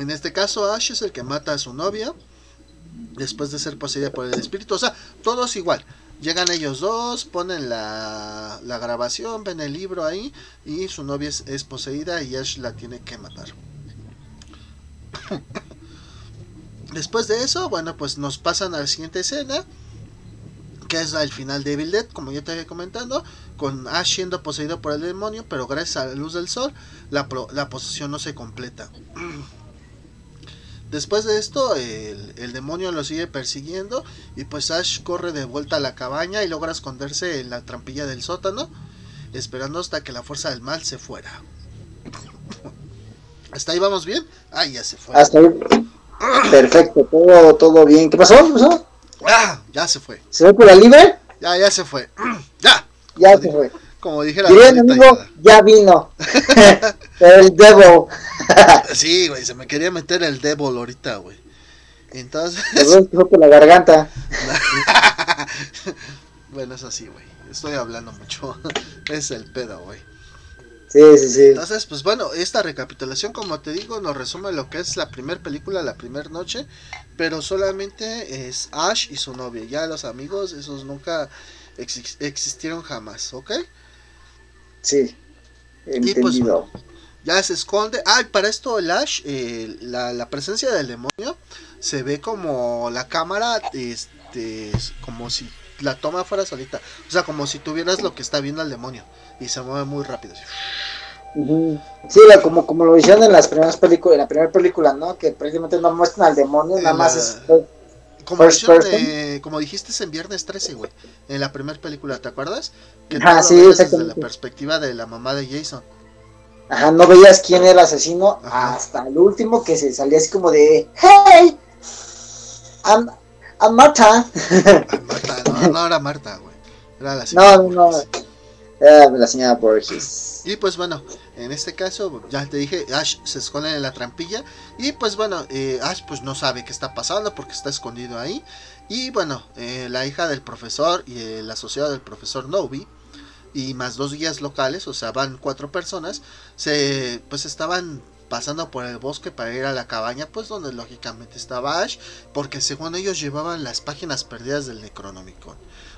En este caso, Ash es el que mata a su novia después de ser poseída por el espíritu. O sea, todos igual. Llegan ellos dos, ponen la, grabación, ven el libro ahí y su novia es, poseída y Ash la tiene que matar. <coughs> Después de eso, bueno, pues nos pasan a la siguiente escena, que es el final de Evil Dead, como ya te había comentando, con Ash siendo poseído por el demonio, pero gracias a la luz del sol, la, la posesión no se completa. <clears throat> Después de esto, el, el, demonio lo sigue persiguiendo y pues Ash corre de vuelta a la cabaña y logra esconderse en la trampilla del sótano, esperando hasta que la fuerza del mal se fuera. <clears throat> ¿Hasta ahí vamos bien? Ah, ya se fue. Hasta ahí. <clears throat> Perfecto, todo, todo bien. ¿Qué pasó? ¿Qué pasó? Ah, ya se fue. ¿Se fue por la libre? Ya, ya se fue. ya. Ya se fue. Como dije la amigo, ya vino. <laughs> <laughs> el devil. sí, güey, se me quería meter el devil ahorita, güey. Entonces. por la garganta. <laughs> bueno, es así, güey. Estoy hablando mucho. es el pedo, güey. Sí, sí, sí. Entonces, pues bueno, esta recapitulación, como te digo, nos resume lo que es la primera película, la primera noche, pero solamente es Ash y su novia. Ya los amigos, esos nunca existieron jamás, ¿ok? Sí, pues, entendido. ya se esconde. Ah, para esto el Ash, eh, la, la presencia del demonio, se ve como la cámara, este, como si la toma fuera solita. O sea, como si tuvieras lo que está viendo el demonio y se mueve muy rápido. Sí, como, como lo hicieron en las primeras películas, en la primera película, ¿no? Que prácticamente no muestran al demonio, nada más es... Como, como dijiste en Viernes 13, güey, en la primera película, ¿te acuerdas? Que Ajá, sí, desde la perspectiva de la mamá de Jason. Ajá, no veías quién era el asesino hasta el último que se salía así como de ¡Hey! I'm, I'm Marta. Marta, no, <laughs> no era Marta, güey. Era la señora. No, no, no. Era la señora Borges. Y pues bueno, en este caso, ya te dije, Ash se esconde en la trampilla. Y pues bueno, eh, Ash pues no sabe qué está pasando porque está escondido ahí. Y bueno, eh, la hija del profesor y el asociado del profesor Novi y más dos guías locales, o sea, van cuatro personas, se pues estaban pasando por el bosque para ir a la cabaña, pues donde lógicamente estaba Ash, porque según ellos llevaban las páginas perdidas del Necronomicon.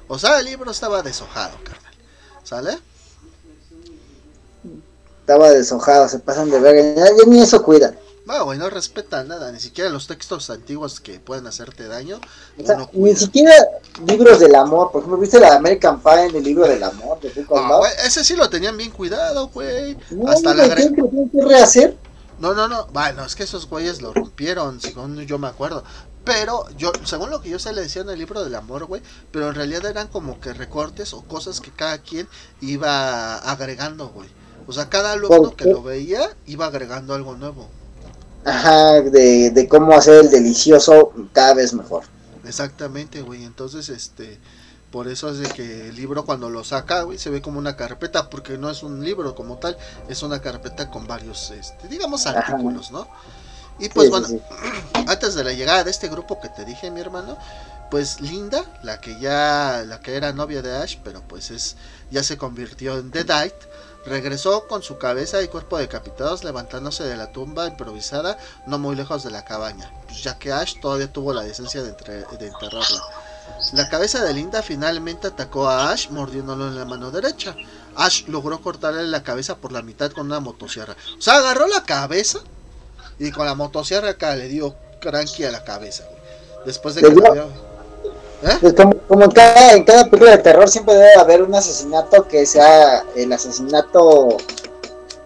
O sea, el libro estaba deshojado, carnal. ¿Sale? Estaba deshojado, se pasan de verga. Ya, ni eso cuidan. No, güey, no respeta nada, ni siquiera los textos antiguos que pueden hacerte daño. O sea, uno ni siquiera libros del amor. Por ejemplo, ¿viste la American Pie en el libro del amor? de Rick Ah, güey, ese sí lo tenían bien cuidado, güey. No, Hasta la güey, agre- ¿creen que lo tienen que rehacer? No, no, no. Bueno, es que esos güeyes lo rompieron, según yo me acuerdo. Pero yo, según lo que yo sé, le decía en el libro del amor, güey. Pero en realidad eran como que recortes o cosas que cada quien iba agregando, güey. O sea, cada alumno ¿Por que lo veía iba agregando algo nuevo. Ajá, de, de cómo hacer el delicioso cada vez mejor. Exactamente, güey. Entonces, este. Por eso es de que el libro cuando lo saca, güey, se ve como una carpeta, porque no es un libro como tal, es una carpeta con varios, este, digamos, Ajá. artículos, ¿no? Y pues Sí, bueno, sí. <clears throat> antes de la llegada de este grupo que te dije, mi hermano, pues Linda, la que ya, la que era novia de Ash, pero pues es, ya se convirtió en Deadite, regresó con su cabeza y cuerpo decapitados, levantándose de la tumba improvisada, no muy lejos de la cabaña, pues ya que Ash todavía tuvo la decencia de, entre- de enterrarla. La cabeza de Linda finalmente atacó a Ash mordiéndolo en la mano derecha. Ash logró cortarle la cabeza por la mitad con una motosierra. O sea, agarró la cabeza y con la motosierra acá le dio cranky a la cabeza, güey. Después de que vio- ¿Eh? Pues como, como en, cada, en cada película de terror siempre debe haber un asesinato que sea el asesinato,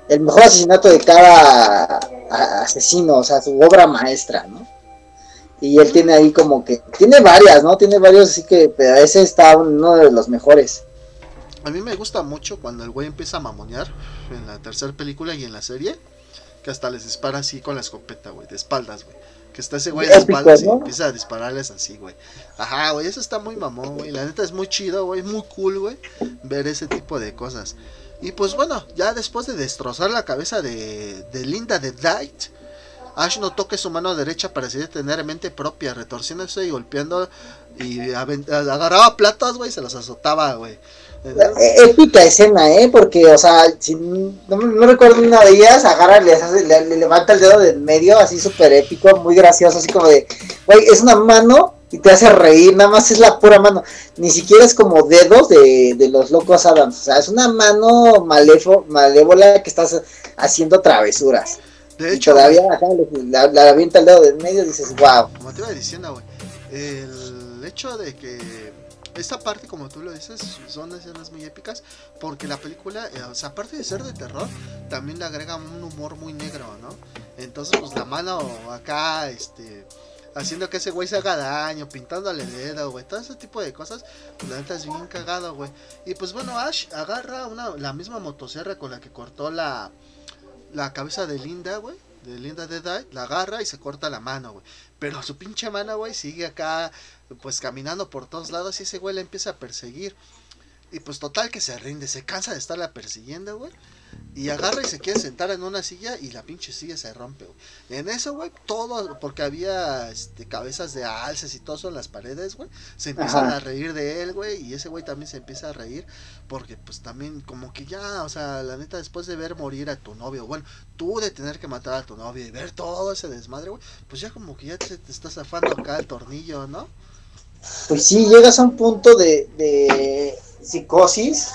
el mejor asesinato de cada asesino, o sea, su obra maestra, ¿no? Y él tiene ahí como que, tiene varias, ¿no? Tiene varios, así que, pero ese está uno de los mejores. A mí me gusta mucho cuando el güey empieza a mamonear en la tercera película y en la serie, que hasta les dispara así con la escopeta, güey, de espaldas, güey. Que está ese güey de Épico, espaldas y ¿no? empieza a dispararles así, güey. Ajá, güey, eso está muy mamón, güey. La neta es muy chido, güey, muy cool, güey, ver ese tipo de cosas. Y pues bueno, ya después de destrozar la cabeza de, de Linda de Dight, Ash notó que su mano derecha parecía tener mente propia, retorciéndose y golpeando y agarraba platos, güey, y se los azotaba, güey. Épica escena, ¿eh? Porque, o sea, si no, no recuerdo una de ellas, agarra, le, le- le levanta el dedo de en medio, así súper épico, muy gracioso, así como de, güey, es una mano y te hace reír, nada más es la pura mano, ni siquiera es como dedos de, de los locos Adams, o sea, es una mano malefo, malévola que estás haciendo travesuras. De y hecho, todavía acá le avienta el dedo de en medio y dices, wow. como te iba diciendo, güey, el hecho de que esta parte, como tú lo dices, son escenas muy épicas, porque la película, eh, o sea, aparte de ser de terror, también le agrega un humor muy negro, ¿no? Entonces, pues la mano acá, este, haciendo que ese güey se haga daño, pintándole el dedo, güey, todo ese tipo de cosas, la neta es bien cagado, güey. Y pues bueno, Ash agarra una, la misma motosierra con la que cortó la, la cabeza de Linda, güey. De Linda de Die, la agarra y se corta la mano, güey. Pero su pinche mano, güey, sigue acá, pues caminando por todos lados y ese güey la empieza a perseguir. Y pues total que se rinde, se cansa de estarla persiguiendo, güey. Y agarra y se quiere sentar en una silla y la pinche silla se rompe, güey. En eso, güey, todo, porque había este, cabezas de alces y todo eso en las paredes, güey. Se empiezan Ajá. a reír de él, güey. Y ese güey también se empieza a reír porque pues también como que ya, o sea, la neta, después de ver morir a tu novio, bueno, tú de tener que matar a tu novio y ver todo ese desmadre, güey, pues ya como que ya te, te estás zafando acá el tornillo, ¿no? Pues sí, llegas a un punto de, de psicosis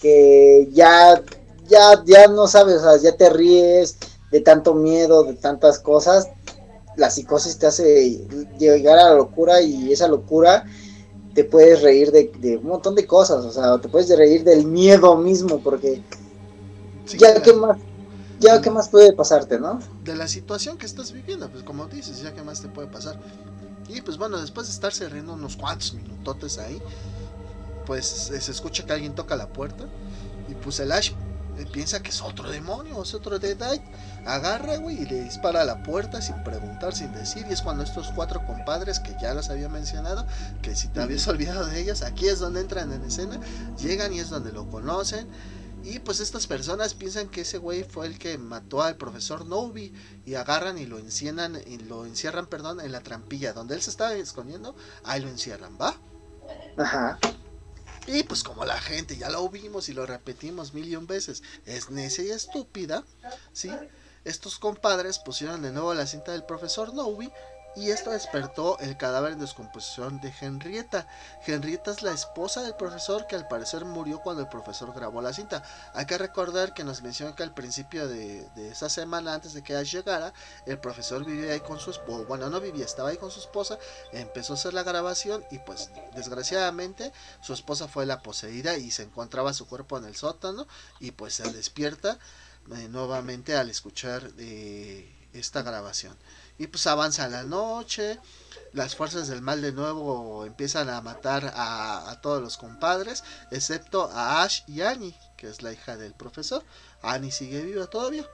que ya, ya, ya no sabes, o sea, ya te ríes de tanto miedo, de tantas cosas. La psicosis te hace llegar a la locura y esa locura te puedes reír de, de un montón de cosas, o sea, te puedes reír del miedo mismo, porque Sí, ya qué la- más, ya qué más puede pasarte, ¿no? de la situación que estás viviendo, pues como dices, ya que más te puede pasar. Y pues bueno, después de estarse riendo unos cuantos minutotes ahí, pues se escucha que alguien toca la puerta y pues el Ash piensa que es otro demonio, es otro Deadite, agarra, güey, y le dispara a la puerta sin preguntar, sin decir, y es cuando estos cuatro compadres que ya los había mencionado, que si te habías olvidado de ellas, aquí es donde entran en escena, llegan y es donde lo conocen. Y pues estas personas piensan que ese güey fue el que mató al profesor Novi y agarran y lo encierran, y lo encierran, perdón, en la trampilla donde él se estaba escondiendo, ahí lo encierran, ¿va? Ajá. Y pues como la gente ya lo vimos y lo repetimos mil y un veces, es necia y estúpida, ¿sí? Estos compadres pusieron de nuevo la cinta del profesor Novi y esto despertó el cadáver en descomposición de Henrietta. Henrietta es la esposa del profesor que al parecer murió cuando el profesor grabó la cinta. Hay que recordar que nos mencionó que al principio de, esa semana, antes de que Ash llegara, el profesor vivía ahí con su esposa, bueno, no vivía, estaba ahí con su esposa, empezó a hacer la grabación y pues desgraciadamente su esposa fue la poseída y se encontraba su cuerpo en el sótano y pues se despierta eh, nuevamente al escuchar eh, esta grabación. Y pues avanza la noche, las fuerzas del mal de nuevo empiezan a matar a, todos los compadres, excepto a Ash y Annie, que es la hija del profesor. Annie sigue viva todavía.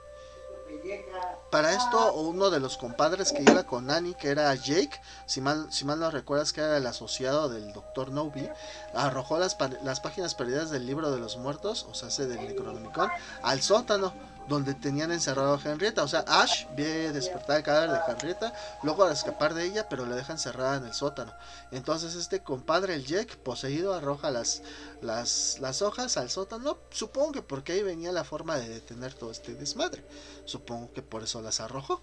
Para esto, uno de los compadres que iba con Annie, que era Jake, si mal, si mal no recuerdas que era el asociado del Dr. Novi, arrojó las, las páginas perdidas del libro de los muertos, o sea, del Necronomicon, al sótano donde tenían encerrado a Henrietta. O sea, Ash ve despertar el cadáver de Henrietta, luego a escapar de ella, pero la deja encerrada en el sótano. Entonces este compadre, el Jack, poseído, arroja las, las, las hojas al sótano. Supongo que porque ahí venía la forma de detener todo este desmadre. Supongo que por eso las arrojó.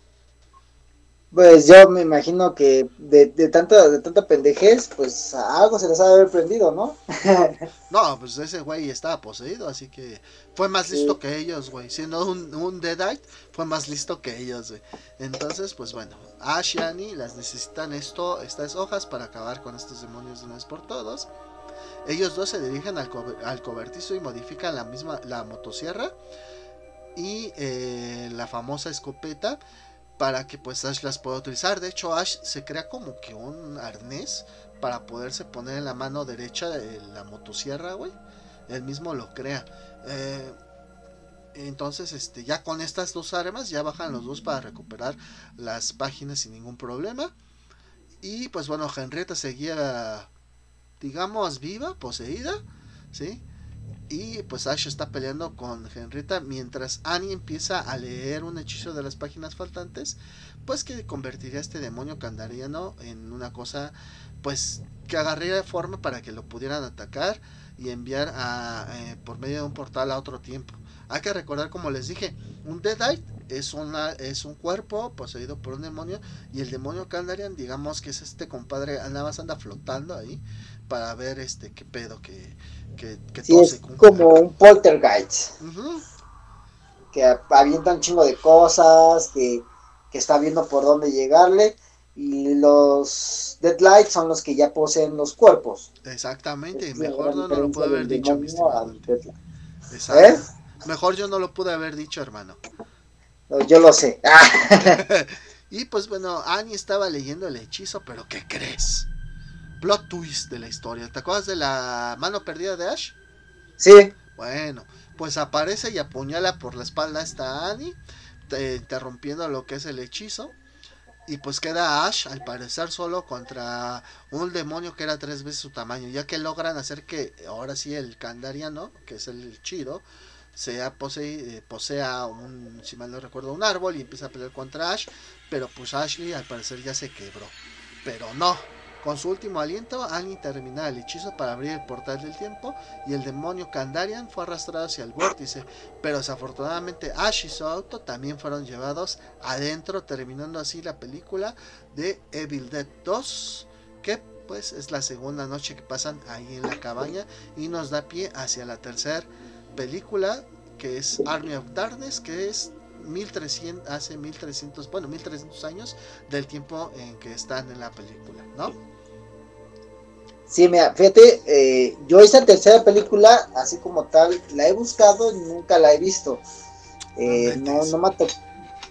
Pues yo me imagino que de, de, tanta, de tanta pendejez, pues algo se les ha de haber prendido, ¿no? <laughs> no, pues ese güey estaba poseído, así que fue más listo que ellos, güey. Siendo un, un Deadite, fue más listo que ellos, güey. Entonces, pues bueno, Ash y Annie las necesitan esto, estas hojas para acabar con estos demonios de una vez por todos. Ellos dos se dirigen al, al cobertizo y modifican la misma, la motosierra y eh, la famosa escopeta para que pues Ash las pueda utilizar. De hecho, Ash se crea como que un arnés para poderse poner en la mano derecha de la motosierra, güey. Él mismo lo crea. Eh, entonces, este, ya con estas dos armas, ya bajan los dos para recuperar las páginas sin ningún problema. Y pues bueno, Henrietta seguía, digamos, viva, poseída, ¿sí? Y pues Ash está peleando con Henrietta mientras Annie empieza a leer un hechizo de las páginas faltantes, pues que convertiría a este demonio candariano en una cosa, pues que agarraría forma para que lo pudieran atacar y enviar a, eh, por medio de un portal a otro tiempo. Hay que recordar, como les dije, un Deadite es, una, es un cuerpo poseído por un demonio y el demonio Kandarian, digamos que es este compadre, nada más anda flotando ahí para ver este qué pedo que que, es como un poltergeist. Que avienta un chingo de cosas, que, está viendo por dónde llegarle. Y los Deadlights son los que ya poseen los cuerpos. Exactamente, mejor no, lo pude haber dicho, ¿Eh? Mejor yo no lo pude haber dicho, hermano. yo lo sé. <laughs> <laughs> y pues bueno, Annie estaba leyendo el hechizo, pero ¿qué crees? Plot twist de la historia. ¿Te acuerdas de la mano perdida de Ash? Sí. Bueno, pues aparece y apuñala por la espalda a esta Annie, interrumpiendo lo que es el hechizo. Y pues queda Ash, al parecer, solo contra un demonio que era tres veces su tamaño. Ya que logran hacer que ahora sí el Candariano, que es el chido, sea posee, eh, posea un, si mal no recuerdo, un árbol y empieza a pelear contra Ash. Pero pues Ashley al parecer ya se quebró. Pero no, con su último aliento, Annie termina el hechizo para abrir el portal del tiempo y el demonio Kandarian fue arrastrado hacia el vórtice, pero desafortunadamente Ash y su auto también fueron llevados adentro, terminando así la película de Evil Dead 2, que pues es la segunda noche que pasan ahí en la cabaña y nos da pie hacia la tercera película que es Army of Darkness, que es 1300, hace 1300, bueno, 1300 años del tiempo en que están en la película, ¿no? Sí, mira, fíjate, eh, yo esa tercera película, así como tal, la he buscado y nunca la he visto. Eh, no, no, me ha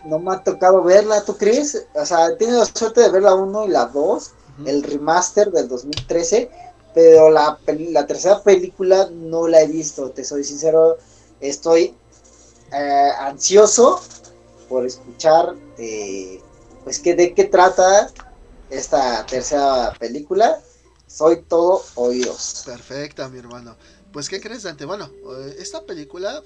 no me ha tocado verla, ¿tú crees? O sea, he tenido la suerte de ver la 1 y la 2, el remaster del 2013, pero la, la tercera película no la he visto, te soy sincero, estoy eh, ansioso por escuchar, pues, que, de qué trata esta tercera película soy todo oídos. Perfecta, mi hermano. Pues, ¿qué crees, Dante? Bueno, eh, esta película,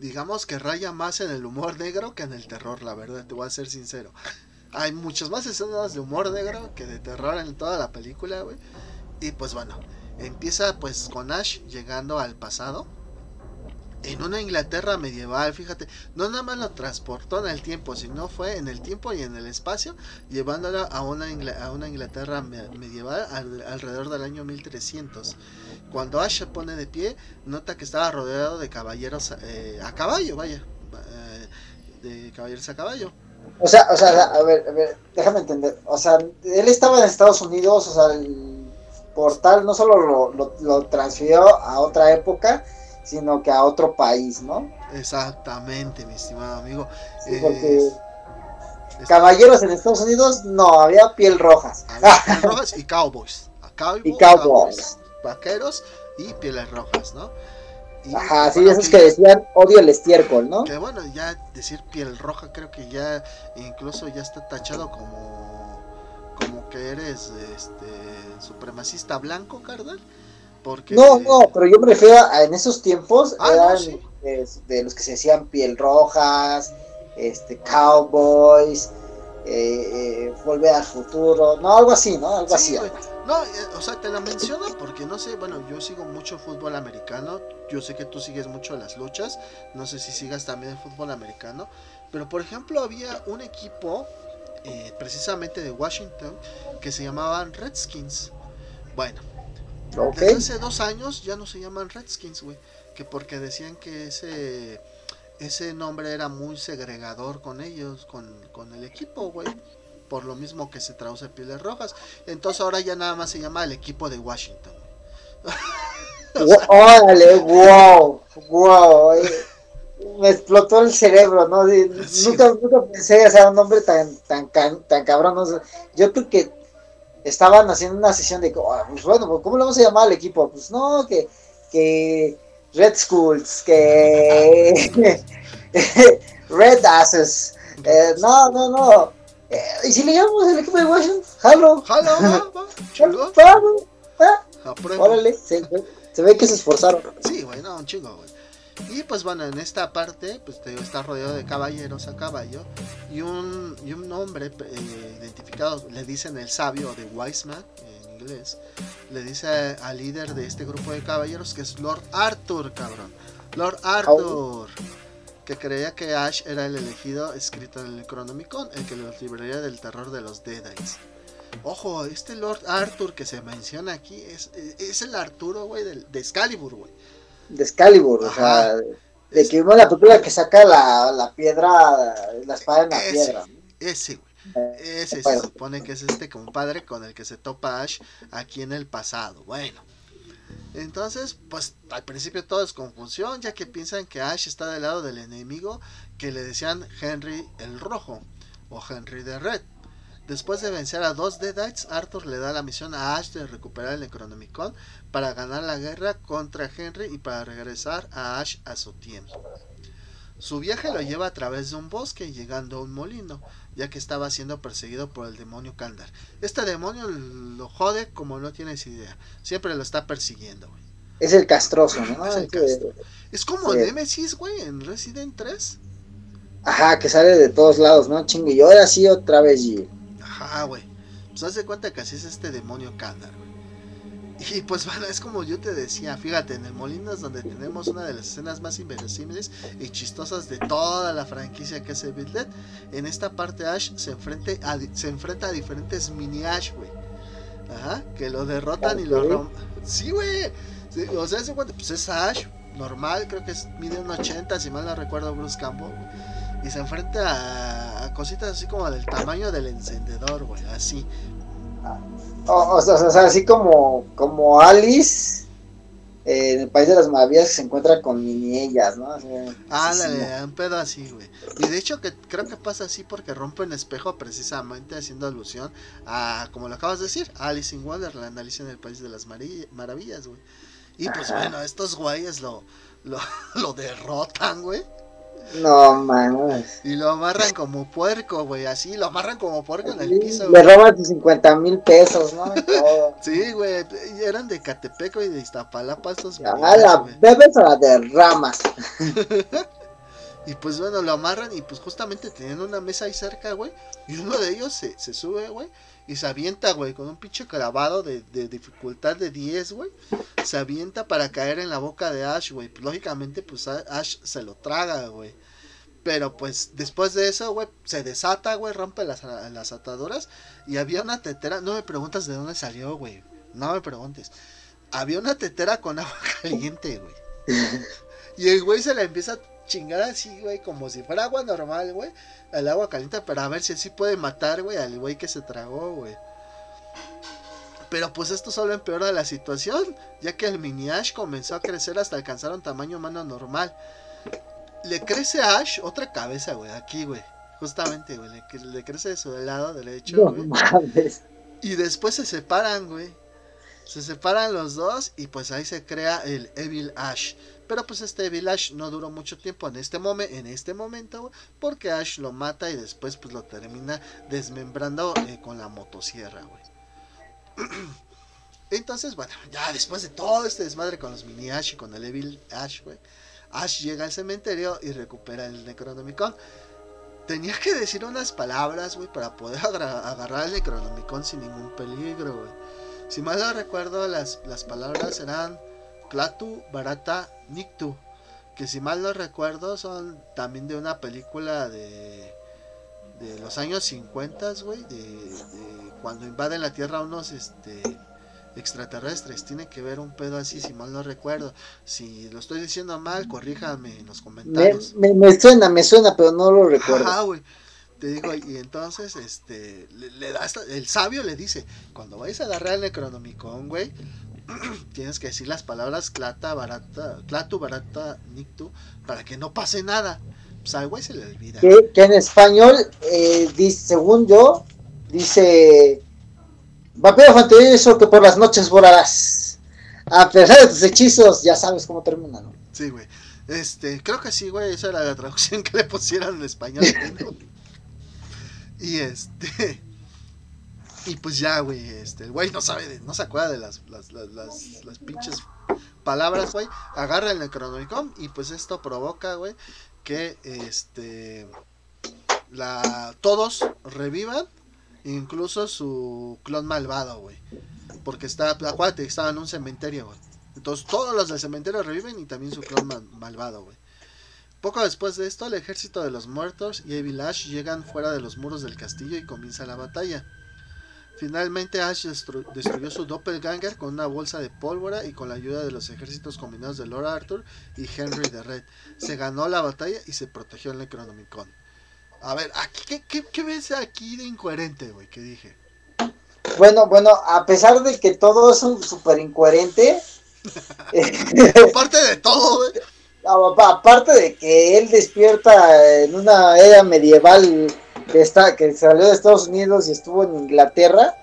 digamos que raya más en el humor negro que en el terror, la verdad, te voy a ser sincero. Hay muchas más escenas de humor negro que de terror en toda la película, güey. Y pues bueno, empieza pues con Ash llegando al pasado. En una Inglaterra medieval, fíjate, no nada más lo transportó en el tiempo, sino fue en el tiempo y en el espacio, llevándolo a una, Inglaterra medieval alrededor del año 1300. Cuando Ash pone de pie, nota que estaba rodeado de caballeros eh, a caballo, vaya, eh, de caballeros a caballo. O sea, o sea, a ver, a ver, déjame entender. O sea, él estaba en Estados Unidos, o sea, el portal no solo lo, lo transfirió a otra época, sino que a otro país, ¿no? Exactamente, mi estimado amigo. porque caballeros en Estados Unidos no, había piel rojas. <laughs> piel rojas y cowboys. y cowboys. Vaqueros y pieles rojas, ¿no? Ajá, sí, esos que, decían odio el estiércol, ¿no? Que bueno, ya decir piel roja creo que ya incluso ya está tachado como como que eres este supremacista blanco, carnal. No, no, pero yo me refiero a en esos tiempos ah, eran de, los que se decían piel rojas, este, cowboys, eh, eh, volver al futuro, no, algo así, ¿no? Algo así. No, eh, o sea, te la menciono porque no sé, bueno, yo sigo mucho fútbol americano, yo sé que tú sigues mucho las luchas, no sé si sigas también el fútbol americano, pero por ejemplo había un equipo precisamente de Washington que se llamaban Redskins. Bueno, desde hace dos años ya no se llaman Redskins, güey. Que porque decían que ese ese nombre era muy segregador con ellos, con, el equipo, güey. Por lo mismo que se traduce pieles rojas. Entonces ahora ya nada más se llama el equipo de Washington. <laughs> Órale, wow, wow. Me explotó el cerebro, ¿no? Nunca, nunca pensé hacer un nombre tan, tan, tan cabrón. ¿no? Yo creo que estaban haciendo una sesión de, oh, pues bueno, pues, ¿cómo le vamos a llamar al equipo? Pues no, que, que Red Schools, que <laughs> Red Asses, eh, no, no, no. Eh, ¿Y si le llamamos al equipo de Washington? Halo. Halo, <laughs> va, Órale, se, se, ve que se esforzaron. Sí, güey, no, un chingo, güey. Y pues bueno, en esta parte, pues te está rodeado de caballeros a caballo. Y un, y un hombre eh, identificado, le dicen el sabio de Wiseman en inglés, le dice al líder de este grupo de caballeros que es Lord Arthur, cabrón. Lord Arthur. Que creía que Ash era el elegido escrito en el Necronomicon, el que los libraría del terror de los Deadites. Ojo, este Lord Arthur que se menciona aquí es, es el Arturo, güey, de, de Excalibur, güey de Excalibur, o sea, de que uno la película que saca la, la piedra, la espada en la piedra. Ese, güey. Eh, ese se supone que es este compadre con el que se topa Ash aquí en el pasado. Bueno. Entonces, pues al principio todo es confusión, ya que piensan que Ash está del lado del enemigo que le decían Henry el Rojo o Henry the Red. Después de vencer a dos Deadites, Arthur le da la misión a Ash de recuperar el Necronomicon para ganar la guerra contra Henry y para regresar a Ash a su tiempo. Su viaje lo lleva a través de un bosque llegando a un molino, ya que estaba siendo perseguido por el demonio Kandar. Este demonio lo jode como no tienes idea. Siempre lo está persiguiendo, Es el castroso, ¿no? Es, como Nemesis, güey, en Resident 3. Ajá, que sale de todos lados, ¿no? Chingue, y ahora sí otra vez. Ajá, güey. Pues hace cuenta que así es este demonio Kandar, güey. Y pues bueno, es como yo te decía, fíjate, en el Molino es donde tenemos una de las escenas más inverosímiles y chistosas de toda la franquicia que es Evil Dead. En esta parte Ash se, enfrente a, se enfrenta a diferentes mini Ash, güey. Ajá, que lo derrotan y lo rompen. Sí, güey. o sea, cuenta, pues es Ash, normal, creo que es, mide un 80, si mal no recuerdo, Bruce Campbell y se enfrenta a, cositas así como del tamaño del encendedor, güey, así. O, sea, así como, como Alice eh, en el País de las Maravillas se encuentra con mini ellas, ¿no? Ándale, un pedo así, güey. Y de hecho que creo que pasa así porque rompen espejo precisamente haciendo alusión a, como lo acabas de decir, Alice in Wonderland, Alice en el País de las Maravillas, güey. Y pues bueno, estos güeyes lo, lo, <laughs> lo derrotan, güey. No mames. Y lo amarran como puerco, güey, así, lo amarran como puerco en el piso. Le roban tus 50 mil pesos, ¿no? <laughs> sí, güey, eran de Catepeco y de Iztapalapa estos A la bebes a la derramas. <laughs> Y pues bueno, lo amarran y pues justamente tenían una mesa ahí cerca, güey. Y uno de ellos se, se sube, güey. Y se avienta, güey, con un pinche clavado de, de dificultad de 10, güey. Se avienta para caer en la boca de Ash, güey. Pues, lógicamente, pues Ash se lo traga, güey. Pero pues después de eso, güey, se desata, güey, rompe las, las ataduras. Y había una tetera, no me preguntas de dónde salió, güey. No me preguntes. Había una tetera con agua <laughs> caliente, güey. y el güey se la empieza a chingar así, güey, como si fuera agua normal, güey. El agua caliente para ver si así puede matar, güey, al güey que se tragó, güey. Pero pues esto solo empeora la situación, ya que el mini Ash comenzó a crecer hasta alcanzar un tamaño humano normal. Le crece a Ash otra cabeza, güey, aquí, güey. Justamente, güey, le, crece de su lado derecho, güey. Y después se separan, güey. Se separan los dos y pues ahí se crea el Evil Ash. Pero pues este Evil Ash no duró mucho tiempo en este, momento en este momento, porque Ash lo mata y después pues lo termina desmembrando eh, con la motosierra, güey. <clears throat> Entonces, bueno, ya después de todo este desmadre con los mini Ash y con el Evil Ash, güey, Ash llega al cementerio y recupera el Necronomicon. Tenía que decir unas palabras, güey, para poder agarrar el Necronomicon sin ningún peligro, güey. Si mal no recuerdo, las, las palabras eran Klatu, Barata, Niktu. Que si mal no recuerdo, son también de una película de, de los años 50, güey. De, cuando invaden la Tierra unos este, extraterrestres. Tiene que ver un pedo así, si mal no recuerdo. Si lo estoy diciendo mal, corríjame en los comentarios. Me, me, suena, me suena, pero no lo recuerdo. Güey. Te digo, y entonces, este, le, da el sabio le dice, cuando vayas a agarrar el Necronomicon, güey, <clears throat> tienes que decir las palabras clata, barata, clatu, barata, nictu, para que no pase nada. Pues al güey se le olvida. Que, en español, eh, dice, según yo, dice, vampiro eso que por las noches volarás. A pesar de tus hechizos, ya sabes cómo termina, ¿no? Sí, güey. Este, creo que sí, güey, esa era la traducción <laughs> que le pusieron en español. <laughs> Y este. Y pues ya, güey, este, el güey no sabe, no se acuerda de las, las, las, las, pinches palabras, güey. Agarra el Necronomicon y pues esto provoca, güey, que este. La, todos revivan, incluso su clon malvado, güey. Porque está, acuérdate, estaba en un cementerio, güey. Entonces todos los del cementerio reviven y también su clon malvado, güey. Poco después de esto, el ejército de los muertos y Evil Ash llegan fuera de los muros del castillo y comienza la batalla. Finalmente Ash destruyó su doppelganger con una bolsa de pólvora y con la ayuda de los ejércitos combinados de Lord Arthur y Henry de Red. Se ganó la batalla y se protegió el Necronomicon. A ver, ¿qué, qué, ves aquí de incoherente, güey, que dije? Bueno, bueno, a pesar de que todo es súper incoherente... <laughs> Aparte de todo, güey <laughs> aparte de que él despierta en una era medieval que está que salió de Estados Unidos y estuvo en Inglaterra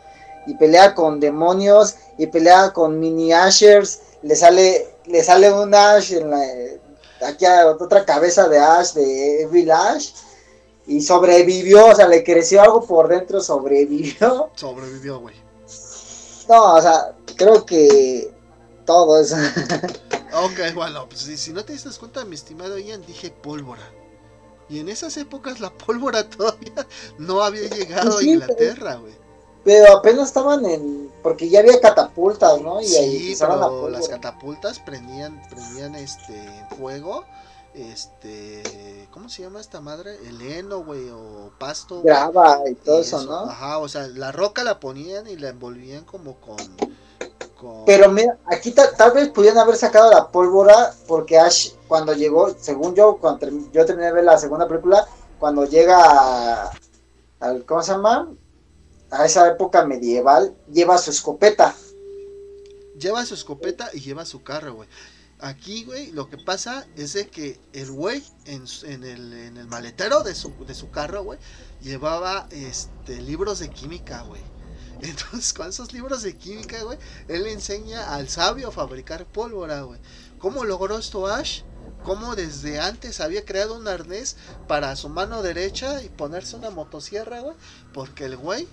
y pelea con demonios y pelea con mini ashers le sale le sale un ash en la aquí a otra cabeza de ash de Evil Ash y sobrevivió o sea le creció algo por dentro sobrevivió. <laughs> Sobrevivió güey. No o sea creo que todo eso. <laughs> Ok, bueno, pues si, no te diste cuenta, mi estimado Ian, dije pólvora. Y en esas épocas la <laughs> pólvora todavía no había llegado a Inglaterra, güey. Pero apenas estaban en. Porque ya había catapultas, ¿no? Y sí, pero las catapultas prendían, prendían este fuego. Este. ¿Cómo se llama esta madre? El heno, güey, o pasto. Grava y todo eso, ¿no? Ajá, o sea, la roca la ponían y la envolvían como con pero mira, aquí tal vez pudieran haber sacado la pólvora porque Ash cuando llegó, según yo, cuando yo terminé de ver la segunda película, cuando llega al, ¿cómo se llama? A esa época medieval, lleva su escopeta. Lleva su escopeta y lleva su carro, güey. Aquí, güey, lo que pasa es de que el güey en, en, el, en el maletero de su, de su carro, güey, llevaba este libros de química, güey. Entonces, con esos libros de química, güey, él le enseña al sabio a fabricar pólvora, güey. ¿Cómo logró esto Ash? ¿Cómo desde antes había creado un arnés para su mano derecha y ponerse una motosierra, güey? Porque el güey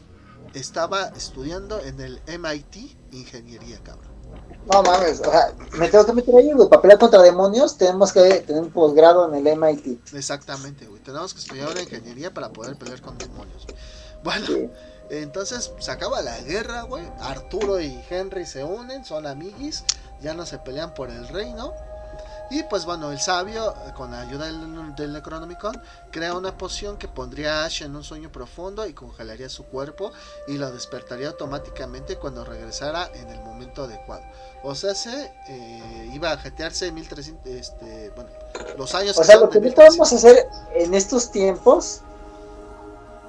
estaba estudiando en el MIT ingeniería, cabrón. No mames, o sea, me tengo que meter ahí, güey. Para pelear contra demonios tenemos que tener un posgrado en el MIT. Exactamente, güey. Tenemos que estudiar una ingeniería para poder pelear con demonios. Bueno, entonces se acaba la guerra, güey. Arturo y Henry se unen, son amiguis. Ya no se pelean por el reino. Y pues bueno, el sabio, con la ayuda del, del, Necronomicon, crea una poción que pondría a Ash en un sueño profundo y congelaría su cuerpo y lo despertaría automáticamente cuando regresara en el momento adecuado. O sea, se eh, iba a jetearse 1300, este, bueno, los años... O sea, lo que vamos a hacer en estos tiempos,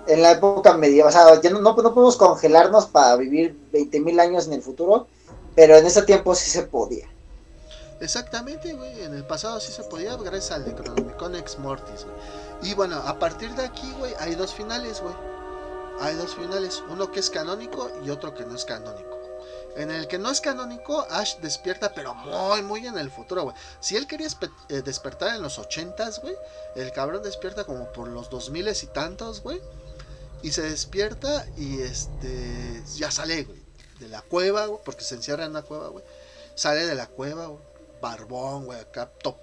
en la época medieval, o sea, ya no, no, podemos congelarnos para vivir 20.000 años en el futuro, pero en ese tiempo sí se podía. Exactamente, güey. En el pasado sí se podía, gracias al Necronomicon Ex Mortis, güey. Y bueno, a partir de aquí, güey, hay dos finales, güey. Hay dos finales. Uno que es canónico y otro que no es canónico. En el que no es canónico, Ash despierta, pero muy, muy en el futuro, güey. Si él quería eh, despertar en los ochentas, güey, el cabrón despierta como por los dos miles y tantos, güey. Y se despierta y este. Ya sale, güey. De la cueva, güey. Porque se encierra en una cueva, güey. Sale de la cueva, güey barbón, güey, acá, top,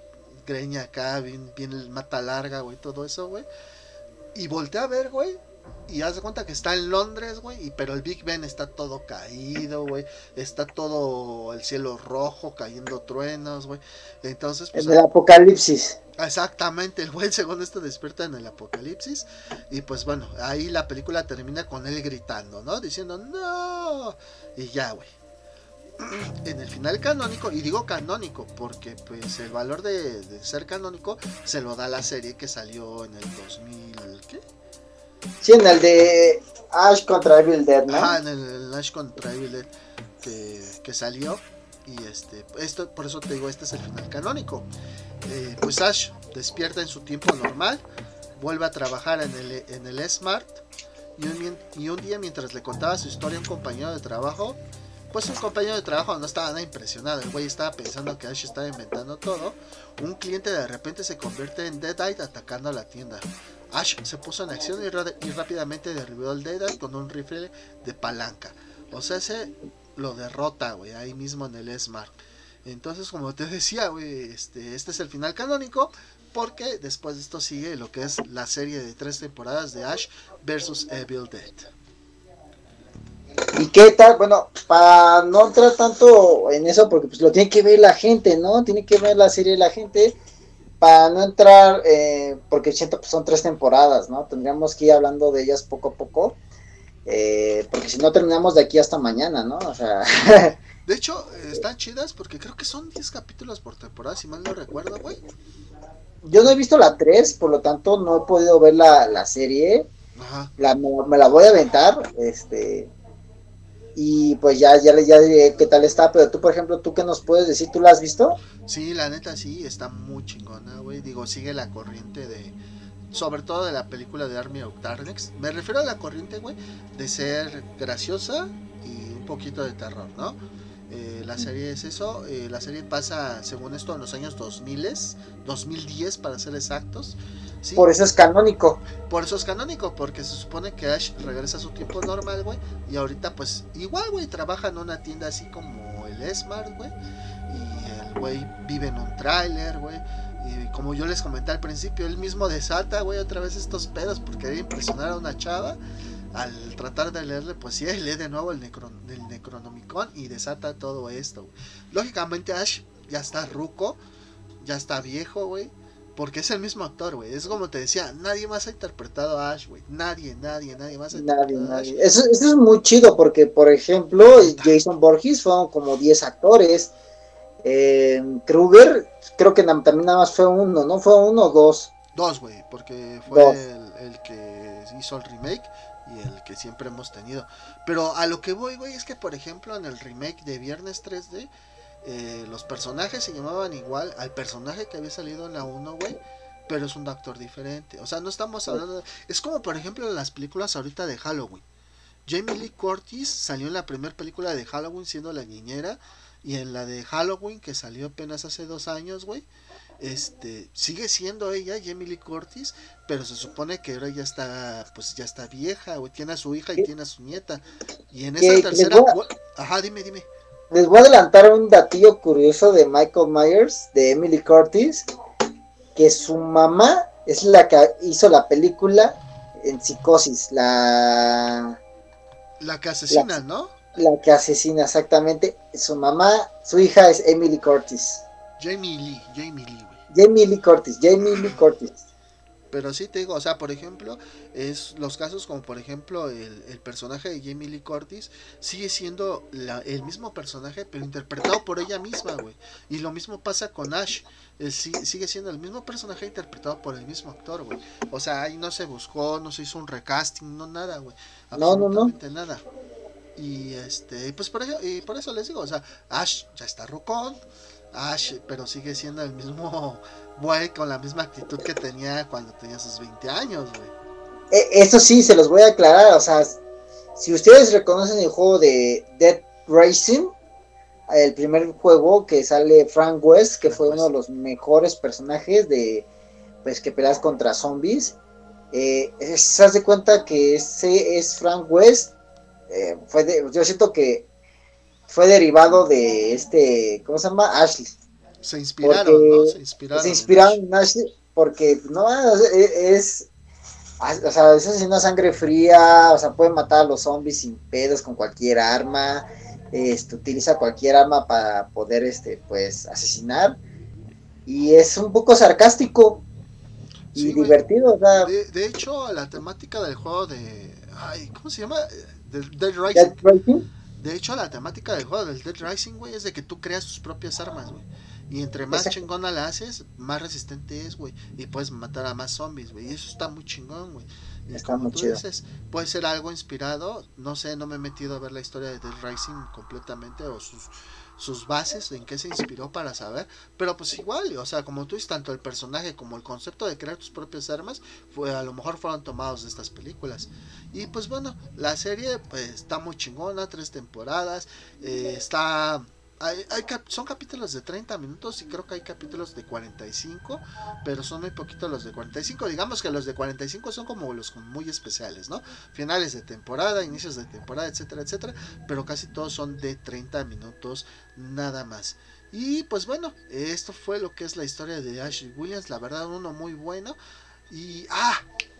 greña acá, bien, bien mata larga, güey, todo eso, güey. Y voltea a ver, güey, y haz de cuenta que está en Londres, güey, pero el Big Ben está todo caído, güey. Está todo el cielo rojo, cayendo truenos, güey. Entonces, pues, En el apocalipsis. Exactamente, el güey según esto despierta en el apocalipsis. Y pues bueno, ahí la película termina con él gritando, ¿no? Diciendo, no. Y ya, güey <clears throat> en el final canónico, y digo canónico porque pues el valor de, ser canónico se lo da la serie que salió en el 2000, ¿qué? Sí, en el de Ash contra Evil Dead, ¿no? Ajá, en el, Ash contra Evil Dead que, salió. Y este, esto, por eso te digo, este es el final canónico. Eh, pues Ash despierta en su tiempo normal, vuelve a trabajar en el, en el Smart. Y un, y un día mientras le contaba su historia a un compañero de trabajo, pues un compañero de trabajo no estaba nada impresionado. El güey estaba pensando que Ash estaba inventando todo. Un cliente de repente se convierte en Deadite atacando a la tienda. Ash se puso en acción y, rápidamente derribó al Deadite con un rifle de palanca. O sea, se lo derrota, güey, ahí mismo en el Smart. Entonces, como te decía, güey, este, este es el final canónico. Porque después de esto sigue lo que es la serie de tres temporadas de Ash vs Evil Dead. ¿Y qué tal? Bueno, para no entrar tanto en eso, porque pues lo tiene que ver la gente, ¿no? Tiene que ver la serie la gente, para no entrar, eh, porque siento que son tres temporadas, ¿no? Tendríamos que ir hablando de ellas poco a poco, eh, porque si no terminamos de aquí hasta mañana, ¿no? O sea... <laughs> De hecho, están chidas porque creo que son 10 capítulos por temporada, si mal no recuerdo, güey. Yo no he visto la 3, por lo tanto no he podido ver la, la serie. Ajá. La, me la voy a aventar, este y pues ya, ya, ya diré qué tal está, pero tú, por ejemplo, ¿tú qué nos puedes decir? ¿Tú la has visto? Sí, la neta sí, está muy chingona, güey. Digo, sigue la corriente de, sobre todo de la película de Army of Darkness. Me refiero a la corriente, güey, de ser graciosa y un poquito de terror, ¿no? Eh, la serie es eso, eh, la serie pasa, según esto, en los años 2000, 2010 para ser exactos. Por eso es canónico. Por eso es canónico, porque se supone que Ash regresa a su tiempo normal, güey. Y ahorita, pues, igual, güey, trabaja en una tienda así como el Smart, güey. Y el güey vive en un tráiler, güey. Y como yo les comenté al principio, él mismo desata, güey, otra vez estos pedos porque querer impresionar a una chava. Al tratar de leerle sí, lee de nuevo el, Necronomicon y desata todo esto. Lógicamente Ash ya está ruco, ya está viejo, güey porque es el mismo actor, güey. Es como te decía, nadie más ha interpretado a Ash, güey. Nadie, nadie, nadie más ha interpretado a Ash. Eso, eso, es muy chido porque, por ejemplo, Jason Borges fueron como 10 actores. Eh, Kruger, creo que también nada más fue uno, ¿no? ¿Fue uno o dos? Dos, güey, porque fue el, el, que hizo el remake y el que siempre hemos tenido. Pero a lo que voy, güey, es que, por ejemplo, en el remake de Viernes 3D eh, los personajes se llamaban igual al personaje que había salido en la 1, güey. Pero es un actor diferente. O sea, no estamos hablando. De... Es como, por ejemplo, en las películas ahorita de Halloween. Jamie Lee Curtis salió en la primera película de Halloween siendo la niñera. Y en la de Halloween, que salió apenas hace dos años, güey. Este, sigue siendo ella, Jamie Lee Curtis, pero se supone que ahora ya está, pues ya está vieja, güey, tiene a su hija y tiene a su nieta. Y en esa tercera, ajá, dime, dime. les voy a adelantar un datillo curioso de Michael Myers, de Emily Curtis, que su mamá es la que hizo la película en psicosis, la... La que asesina, ¿no? La que asesina, exactamente. Su mamá, su hija es Emily Curtis. Jamie Lee, Jamie Lee. Jamie Lee Curtis, Jamie Lee Curtis. Pero sí te digo, o sea, por ejemplo, es los casos como por ejemplo el, el personaje de Jamie Lee Curtis sigue siendo la, el mismo personaje, pero interpretado por ella misma, güey. Y lo mismo pasa con Ash. Él sigue siendo el mismo personaje interpretado por el mismo actor, güey. O sea, ahí no se buscó, no se hizo un recasting, no nada, güey. Absolutamente no, no, no. nada. Y este, pues por eso, y por eso les digo, o sea, Ash ya está rocón, Ash, pero sigue siendo el mismo <laughs> güey con la misma actitud que tenía cuando tenía sus 20 años, güey. E, eso sí, se los voy a aclarar, o sea, si ustedes reconocen el juego de Dead Racing, el primer juego que sale Frank West, que fue uno de los mejores personajes de pues que peleas contra zombies. Eh, se hace cuenta que ese es Frank West. Eh, fue yo siento que fue derivado de este, ¿cómo se llama? Ashley. Se inspiraron, ¿no? Se inspiraron. Se inspiraron en Ashley porque no es, o sea, es una sangre fría, o sea, puede matar a los zombies sin pedos con cualquier arma, este, utiliza cualquier arma para poder, este, pues, asesinar, y es un poco sarcático y divertido, o sea, de, de, hecho, la temática del juego de, ay, ¿cómo se llama? Del Dead Rising. Dead Rising de hecho, la temática del juego del Dead Rising, güey, es de que tú creas tus propias armas, güey. Y entre más chingona la haces, más resistente es, güey. Y puedes matar a más zombies, güey. Y eso está muy chingón, güey. Está muy tú dices, puede ser algo inspirado. No sé, no me he metido a ver la historia de Dead Rising completamente o sus sus bases, en qué se inspiró para saber, pero pues igual, o sea, como tú dices, tanto el personaje como el concepto de crear tus propias armas, fue, a lo mejor fueron tomados de estas películas. Y pues bueno, la serie pues está muy chingona, tres temporadas, eh, está hay, son capítulos de 30 minutos y creo que hay capítulos de 45, pero son muy poquitos los de 45. Digamos que los de 45 son como los muy especiales, ¿no? Finales de temporada, inicios de temporada, etcétera, etcétera, pero casi todos son de 30 minutos nada más. Y pues bueno, esto fue lo que es la historia de Ashley Williams, la verdad uno muy bueno. Y ah,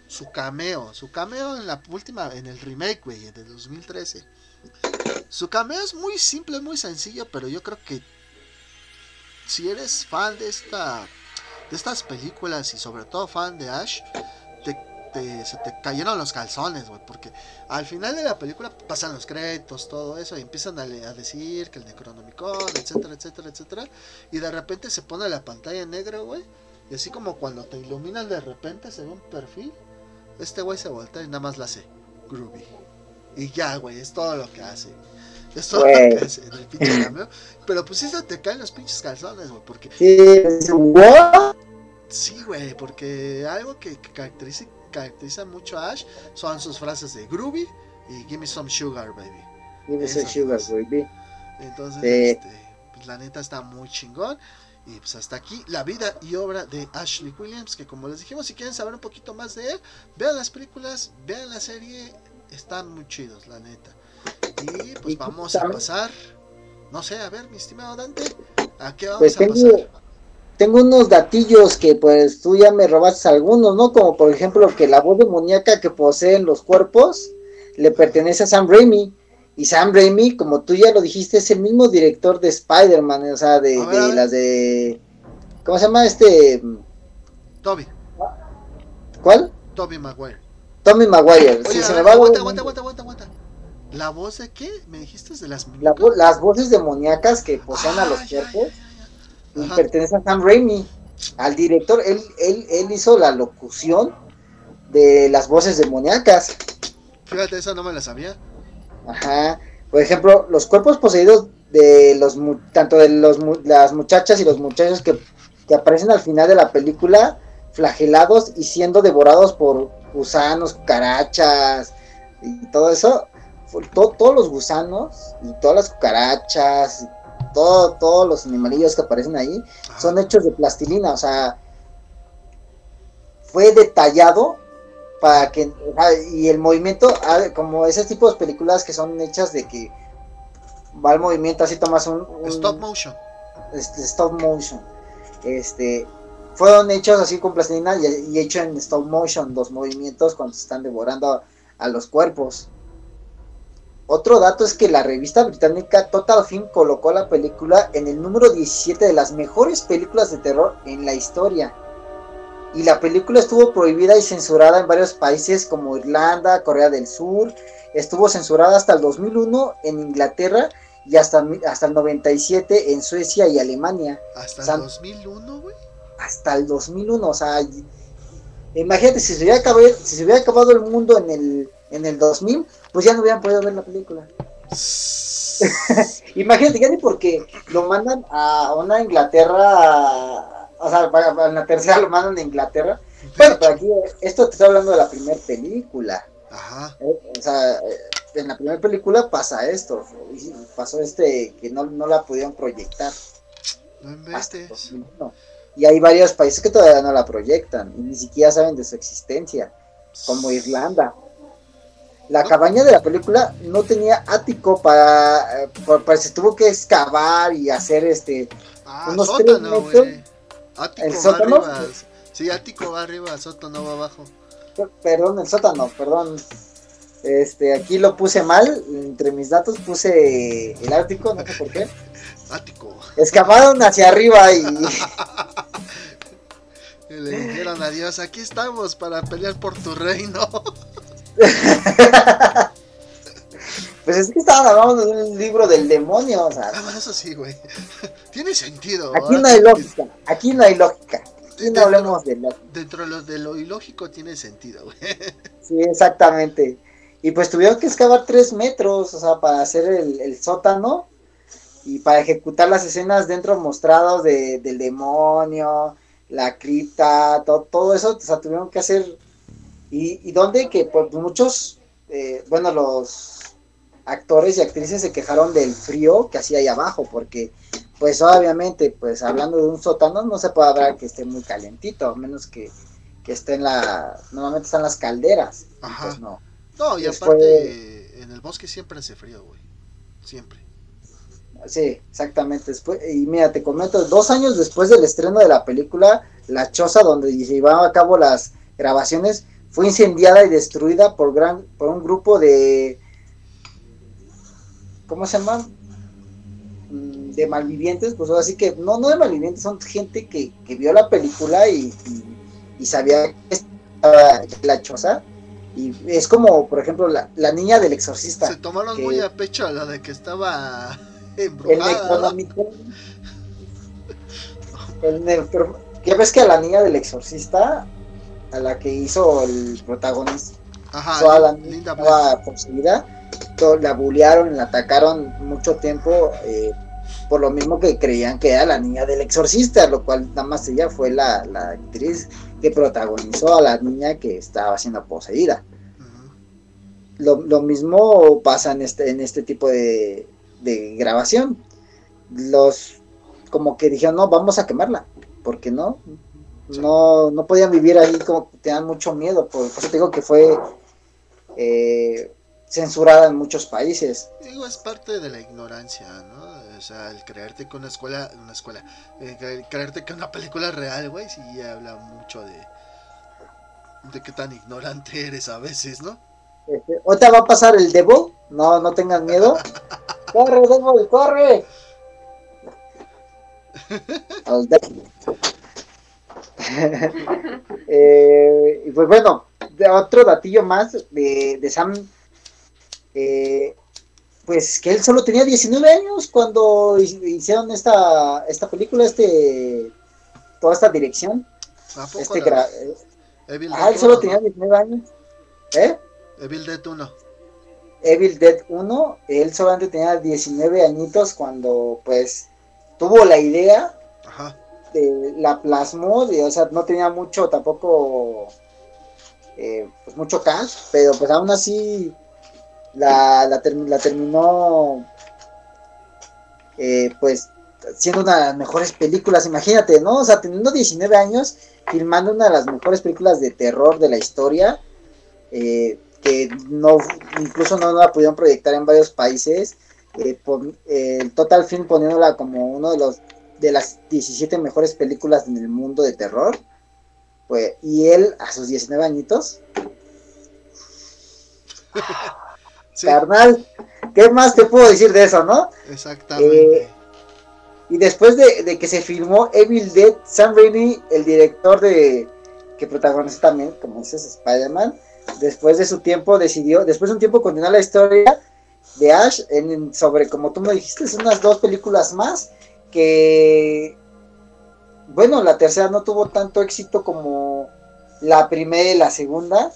su cameo, su cameo en la última, en el remake, güey, de 2013 su cameo es muy simple, muy sencillo, pero yo creo que si eres fan de esta de estas películas y sobre todo fan de Ash, te, se te cayeron los calzones, güey, porque al final de la película pasan los créditos, todo eso, y empiezan a, decir que el Necronomicon, etcétera, etcétera, etcétera, y de repente se pone la pantalla en negro, güey, y así como cuando te iluminan de repente se ve un perfil, este güey se voltea y nada más la hace, groovy. Y ya, güey, es todo lo que hace. <laughs> Es que hace en el pinche cameo. Pero pues eso te caen los pinches calzones, güey. Porque. Sí, güey, porque algo que, caracteriza, caracteriza mucho a Ash son sus frases de groovy y give me some sugar, baby. Give me some sugar, baby. Entonces, este, pues la neta está muy chingón. Y pues hasta aquí la vida y obra de Ashley Williams, que como les dijimos, si quieren saber un poquito más de él, vean las películas, vean la serie, están muy chidos, la neta. Y pues vamos a pasar, no sé, a ver, mi estimado Dante, ¿a qué vamos pues tengo, a pasar? Tengo unos datillos que pues tú ya me robaste algunos, ¿no? Como por ejemplo que la voz demoníaca que poseen los cuerpos le pertenece a Sam Raimi. Y Sam Raimi, como tú ya lo dijiste, es el mismo director de Spider-Man, o sea, de, de las de... ¿Cómo se llama este? Toby. ¿Cuál? Toby Maguire. Tommy Maguire. sí, se me va aguanta, aguanta, aguanta, aguanta. ¿La voz de qué? ¿Me dijiste de las La, las voces demoníacas que poseen a los cuerpos y pertenecen a Sam Raimi, al director. Él, él, él hizo la locución de las voces demoníacas. Fíjate, esa no me la sabía. Ajá. Por ejemplo, los cuerpos poseídos de los tanto de los las muchachas y los muchachos que, que aparecen al final de la película flagelados y siendo devorados por gusanos, cucarachas y todo eso, todos los gusanos y todas las cucarachas, todo, todos los animalillos que aparecen ahí son hechos de plastilina, o sea, fue detallado para que, y el movimiento, como ese tipo de películas que son hechas de que va el movimiento, así tomas un, stop motion. Este, stop motion. Este, fueron hechos así con plastilina y, y hecho en stop motion los movimientos cuando se están devorando a, los cuerpos. Otro dato es que la revista británica Total Film colocó la película en el número 17 de las mejores películas de terror en la historia. Y la película estuvo prohibida y censurada en varios países como Irlanda, Corea del Sur. Estuvo censurada hasta el 2001 en Inglaterra y hasta, hasta el 97 en Suecia y Alemania. ¿Hasta el 2001, güey? Hasta el 2001, o sea, imagínate, si se hubiera acabado, si se hubiera acabado el mundo en el, en el 2000, pues ya no hubieran podido ver la película. <laughs> imagínate, ya ni porque lo mandan a una Inglaterra, o sea, en la tercera lo mandan a Inglaterra. Bueno, pero aquí, esto te estoy hablando de la primera película. Ajá. Eh, o sea, en la primera película pasa esto, pasó este que no, no la pudieron proyectar. No Y hay varios países que todavía no la proyectan y ni siquiera saben de su existencia, como Irlanda. La cabaña de la película no tenía ático para, para, se tuvo que excavar y hacer este ah, unos sótano, tres Ático ¿El sótano? Arriba. Sí, ático va arriba, sótano va abajo. Perdón, el sótano, perdón. Este, aquí lo puse mal, entre mis datos puse el Ártico, no sé por qué. <laughs> Ático. Excavaron hacia arriba y <laughs> le dijeron adiós, aquí estamos para pelear por tu reino. <laughs> <laughs> pues es que estaban hablando de un libro del demonio, o sea. Ah, eso sí, güey. <laughs> Tiene sentido. Aquí no hay lógica, aquí no hay lógica. Aquí no hablemos de lógica. Dentro de lo, de lo ilógico tiene sentido, güey. <laughs> Sí, exactamente. Y pues tuvieron que excavar tres metros, o sea, para hacer el, sótano y para ejecutar las escenas dentro mostrados de, del demonio, la cripta, todo, todo eso, o sea, tuvieron que hacer. Y, y donde que pues muchos, eh, bueno, los actores y actrices se quejaron del frío que hacía ahí abajo, porque pues obviamente, pues hablando de un sótano, no se puede hablar que esté muy calentito, a menos que, que esté en la, normalmente están las calderas, Ajá. Pues no. No, y aparte, en el bosque siempre hace frío, güey. Siempre. Sí, exactamente. Después, y mira, te comento, dos años después del estreno de la película, la choza donde se llevaban a cabo las grabaciones fue incendiada y destruida por, gran, por un grupo de... ¿Cómo se llama? Mm, de malvivientes, pues así que, no, no de malvivientes, son gente que, que vio la película y, y, sabía que estaba la choza y es como, por ejemplo, la, la niña del exorcista. Se tomaron muy a pecho la de que estaba <laughs> embrujada. El El, ¿Qué ves que a la niña del exorcista, a la que hizo el protagonista, Ajá, la niña estaba poseída, la bullearon, la atacaron mucho tiempo, eh, por lo mismo que creían que era la niña del exorcista, lo cual nada más ella fue la, la actriz que protagonizó a la niña que estaba siendo poseída. lo, mismo pasa en este, en este tipo de, grabación. Los como que dijeron, no, vamos a quemarla, porque no, no, no podían vivir ahí como que tenían mucho miedo, por, eso te digo que fue eh, censurada en muchos países. Digo, es parte de la ignorancia, ¿no? O sea, el creerte que una escuela, una escuela, eh, creerte que una película real, güey, sí habla mucho de, de qué tan ignorante eres a veces, ¿no? Este, ahorita va a pasar el Devil, no, no tengan miedo. <laughs> corre, Devil, corre. <laughs> <laughs> eh, y pues bueno, otro datillo más de, de Sam eh, pues que él solo tenía 19 años cuando hicieron esta, esta película, este toda esta dirección. Este ah, él solo tenía 19 años. ¿Eh? Evil Dead 1. Evil Dead 1, él solamente tenía 19 añitos cuando pues tuvo la idea, De, la plasmó, o sea, no tenía mucho tampoco, eh, pues mucho cash, pero pues aún así la, la, terminó eh, pues siendo una de las mejores películas, imagínate, ¿no? O sea, teniendo 19 años, filmando una de las mejores películas de terror de la historia, eh, que no, incluso no la pudieron proyectar en varios países, el Total Film poniéndola como uno de los de las 17 mejores películas en el mundo de terror. Pues, y él a sus 19 añitos. <laughs> Carnal, ¿qué más te puedo decir de eso, no? Exactamente. Eh, y después de, que se filmó Evil Dead, Sam Raimi, el director de que protagoniza también, como dices, Spider-Man, después de su tiempo decidió, después de un tiempo continuar la historia de Ash en, sobre, como tú me dijiste, unas dos películas más que, bueno, la tercera no tuvo tanto éxito como la primera y la segunda,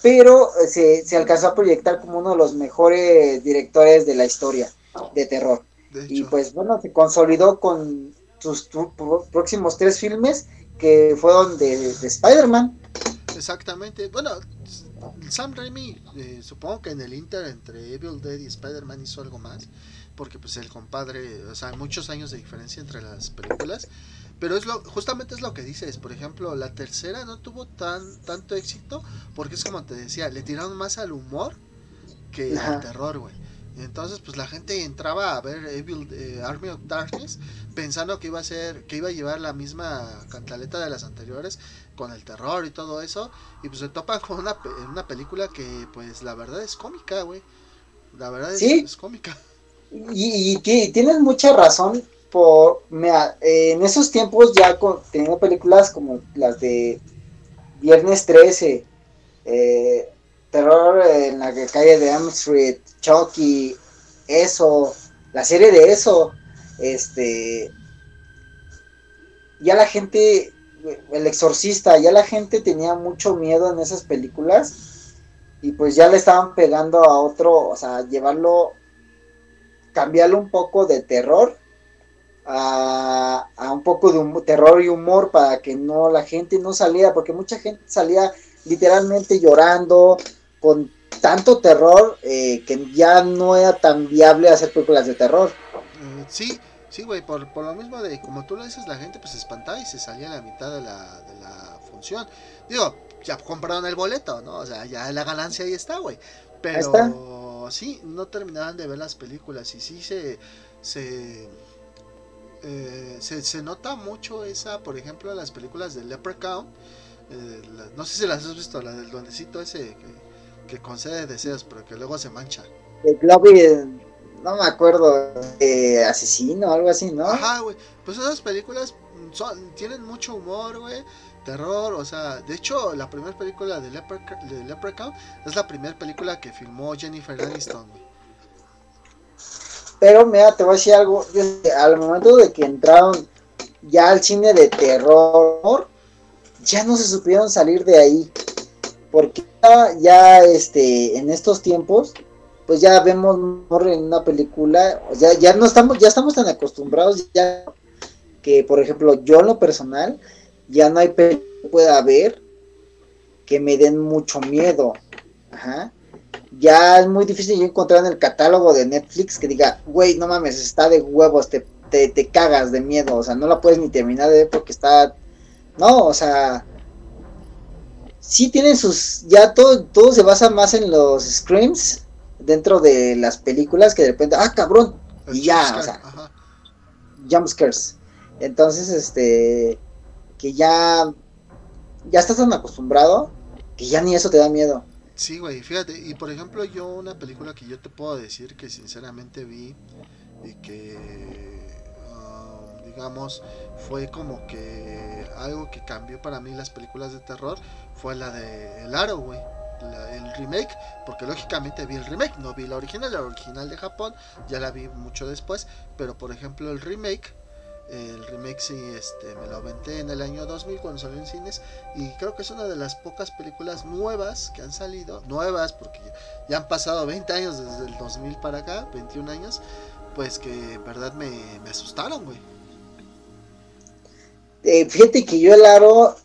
pero se, se alcanzó a proyectar como uno de los mejores directores de la historia de terror. y pues bueno, se consolidó con sus próximos tres filmes que fueron de, de Spider-Man. Exactamente. Bueno, Sam Raimi, eh, supongo que en el Inter entre Evil Dead y Spider-Man hizo algo más, porque pues el compadre, o sea, muchos años de diferencia entre las películas, pero es lo, justamente es lo que dices, por ejemplo, la tercera no tuvo tan tanto éxito, porque es como te decía, le tiraron más al humor que al terror, güey. Entonces, pues la gente entraba a ver Evil eh, Army of Darkness pensando que iba a ser, que iba a llevar la misma cantaleta de las anteriores con el terror y todo eso. Y pues se topan con una, una película que, pues la verdad es cómica, güey. La verdad es, cómica. Y, tienes mucha razón. Por, en esos tiempos ya teniendo películas como las de Viernes 13, eh, Terror en la calle de Elm Chucky, eso, la serie de eso, este, ya la gente, el exorcista, ya la gente tenía mucho miedo en esas películas y pues ya le estaban pegando a otro, o sea, llevarlo, cambiarlo un poco de terror a, a un poco de terror y humor para que no la gente no saliera, porque mucha gente salía literalmente llorando con tanto terror eh, que ya no era tan viable hacer películas de terror. Mm, sí, sí, güey, por, lo mismo de como tú lo dices, la gente pues se espantaba y se salía a la mitad de la, de la función. Digo, ya compraron el boleto, ¿no? O sea, ya la ganancia ahí está, güey. Pero sí, no terminaban de ver las películas y sí se... se eh, se, nota mucho esa, por ejemplo, las películas de Leprechaun. Eh, no sé si las has visto, la del duendecito ese que concede deseos, pero que luego se mancha. El no me acuerdo, de asesino algo así, ¿no? Ajá, güey. Pues esas películas son, tienen mucho humor, güey. Terror, o sea, de hecho, la primera película de, Leprechaun es la primera película que filmó Jennifer Aniston. Pero mira, te voy a decir algo. Al momento de que entraron ya al cine de terror, ya no se supieron salir de ahí porque ya, este en estos tiempos pues ya vemos en una película ya ya no estamos ya estamos tan acostumbrados ya que por ejemplo yo en lo personal ya no hay película que pueda ver que me den mucho miedo Ajá. ya es muy difícil yo encontrar en el catálogo de Netflix que diga güey no mames está de huevos te, te, te cagas de miedo o sea no la puedes ni terminar de ver porque está no o sea sí tienen sus, ya todo, todo se basa más en los screams dentro de las películas que de repente, ah, cabrón, y ya, o sea, jumpscares. Entonces, este, que ya, ya estás tan acostumbrado que ya ni eso te da miedo. Sí, güey, fíjate, y por ejemplo yo una película que yo te puedo decir que sinceramente vi y que, um, digamos, fue como que algo que cambió para mí las películas de terror fue la de El Aro, güey. el remake, porque lógicamente vi el remake, no vi la original, la original de Japón, ya la vi mucho después, pero por ejemplo el remake, el remake sí, este, me lo aventé en el año 2000 cuando salió en cines y creo que es una de las pocas películas nuevas que han salido, nuevas porque ya han pasado 20 años desde el 2000 para acá, 21 años, pues que verdad me, me asustaron, güey. Eh, fíjate que yo el aro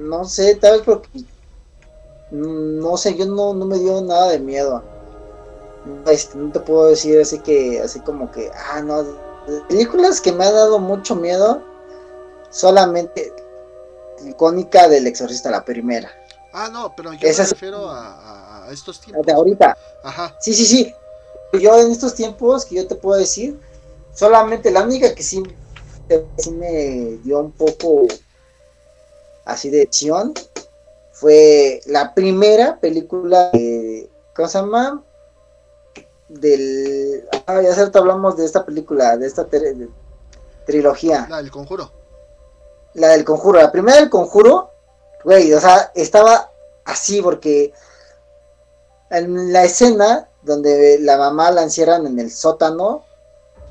no sé, tal vez porque no sé, yo no, no me dio nada de miedo. Este, no te puedo decir así que, así como que, ah, no, películas que me ha dado mucho miedo, solamente icónica del exorcista, la primera. Ah, no, pero yo me refiero a, estos tiempos. De ahorita. Ajá. Sí, sí, sí. yo en estos tiempos que yo te puedo decir, solamente la única que sí, sí me dio un poco así de acción fue la primera película de, ¿cómo se llama? Del, ah, ya cierto hablamos de esta película, de esta trilogía. La del conjuro. La del conjuro, la primera del conjuro, güey, o sea, estaba así porque en la escena donde la mamá la encierran en el sótano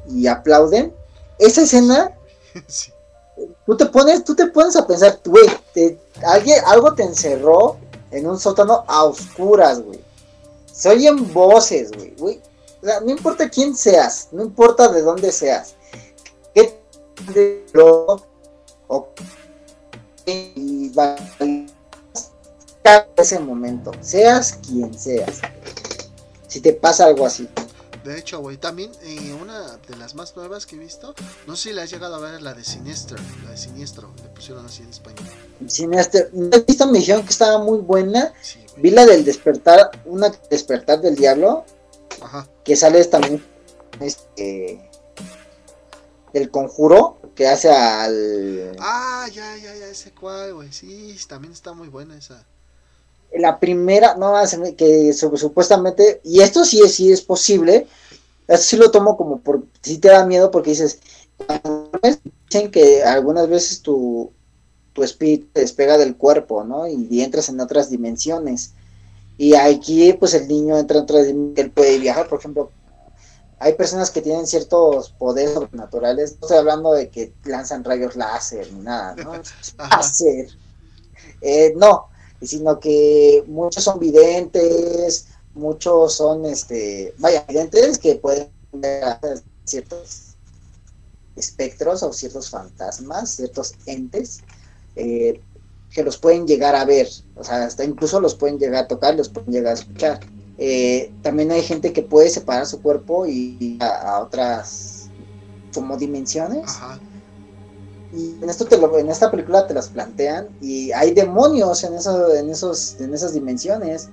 y aplauden, esa escena, <laughs> tú te pones, tú te pones a pensar, güey, alguien, algo te encerró en un sótano a oscuras, güey. Se oyen voces, güey, güey. No importa quién seas, no importa de dónde seas, qué de lo o y ese momento, seas quien seas. Si te pasa algo así. De hecho, güey, también eh, una de las más nuevas que he visto, no sé si la has llegado a ver, la de Siniestro, la de Siniestro, le pusieron así en español. Siniestro, no he visto, me dijeron que estaba muy buena. Vi la del despertar, una despertar del diablo, Ajá. que sale también este del conjuro que hace al Ah, ya, ya, ya, ese cual, güey. Sí, también está muy buena esa la primera, no, que supuestamente, y esto sí es, sí es posible, esto sí lo tomo como por, si te da miedo porque dices, dicen que algunas veces tu, tu espíritu despega del cuerpo, ¿no? Y, entras en otras dimensiones. Y aquí, pues el niño entra en otras dimensiones, él puede viajar, por ejemplo, hay personas que tienen ciertos poderes sobrenaturales, no estoy hablando de que lanzan rayos láser ni nada, ¿no? <laughs> láser. Eh, no, sino que muchos son videntes, muchos son, este, vaya, videntes que pueden ver ciertos espectros o ciertos fantasmas, ciertos entes, eh, que los pueden llegar a ver, o sea, hasta incluso los pueden llegar a tocar, los pueden llegar a escuchar. Eh, también hay gente que puede separar su cuerpo y a, otras como dimensiones. Ajá y en esto te lo, en esta película te las plantean y hay demonios en esos, en esos, en esas dimensiones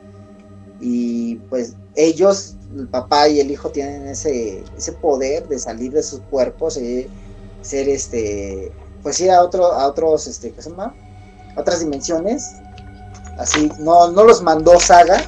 y pues ellos, el papá y el hijo tienen ese, ese poder de salir de sus cuerpos y ser este, pues ir a otro, a otros, este, ¿qué se llama? Otras dimensiones. Así, no, no los mandó Saga,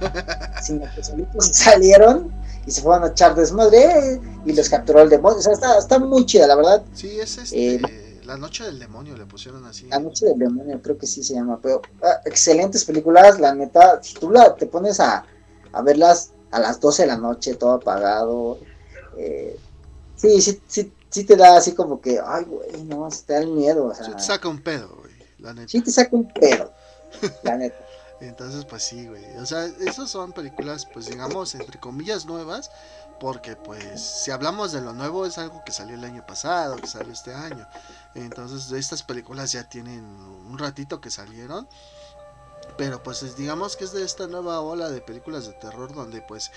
<laughs> sino que solitos salieron y se fueron a echar desmadre y los capturó el demonio. O sea, está, está muy chida, la verdad. Sí, es este. Eh, la Noche del Demonio le pusieron así. La Noche del Demonio, creo que sí se llama. Pero ah, excelentes películas, la neta. Si tú la, te pones a, a verlas a las 12 de la noche, todo apagado. Eh, sí, sí, sí, sí te da así como que, ay, güey, no, te da el miedo. O sea, te saca un pedo, la neta. Sí te saca un pedo, la neta. <laughs> Entonces, pues sí, güey. O sea, esas son películas, pues digamos, entre comillas nuevas, porque pues si hablamos de lo nuevo es algo que salió el año pasado, que salió este año. Entonces, estas películas ya tienen un ratito que salieron. Pero pues digamos que es de esta nueva ola de películas de terror donde pues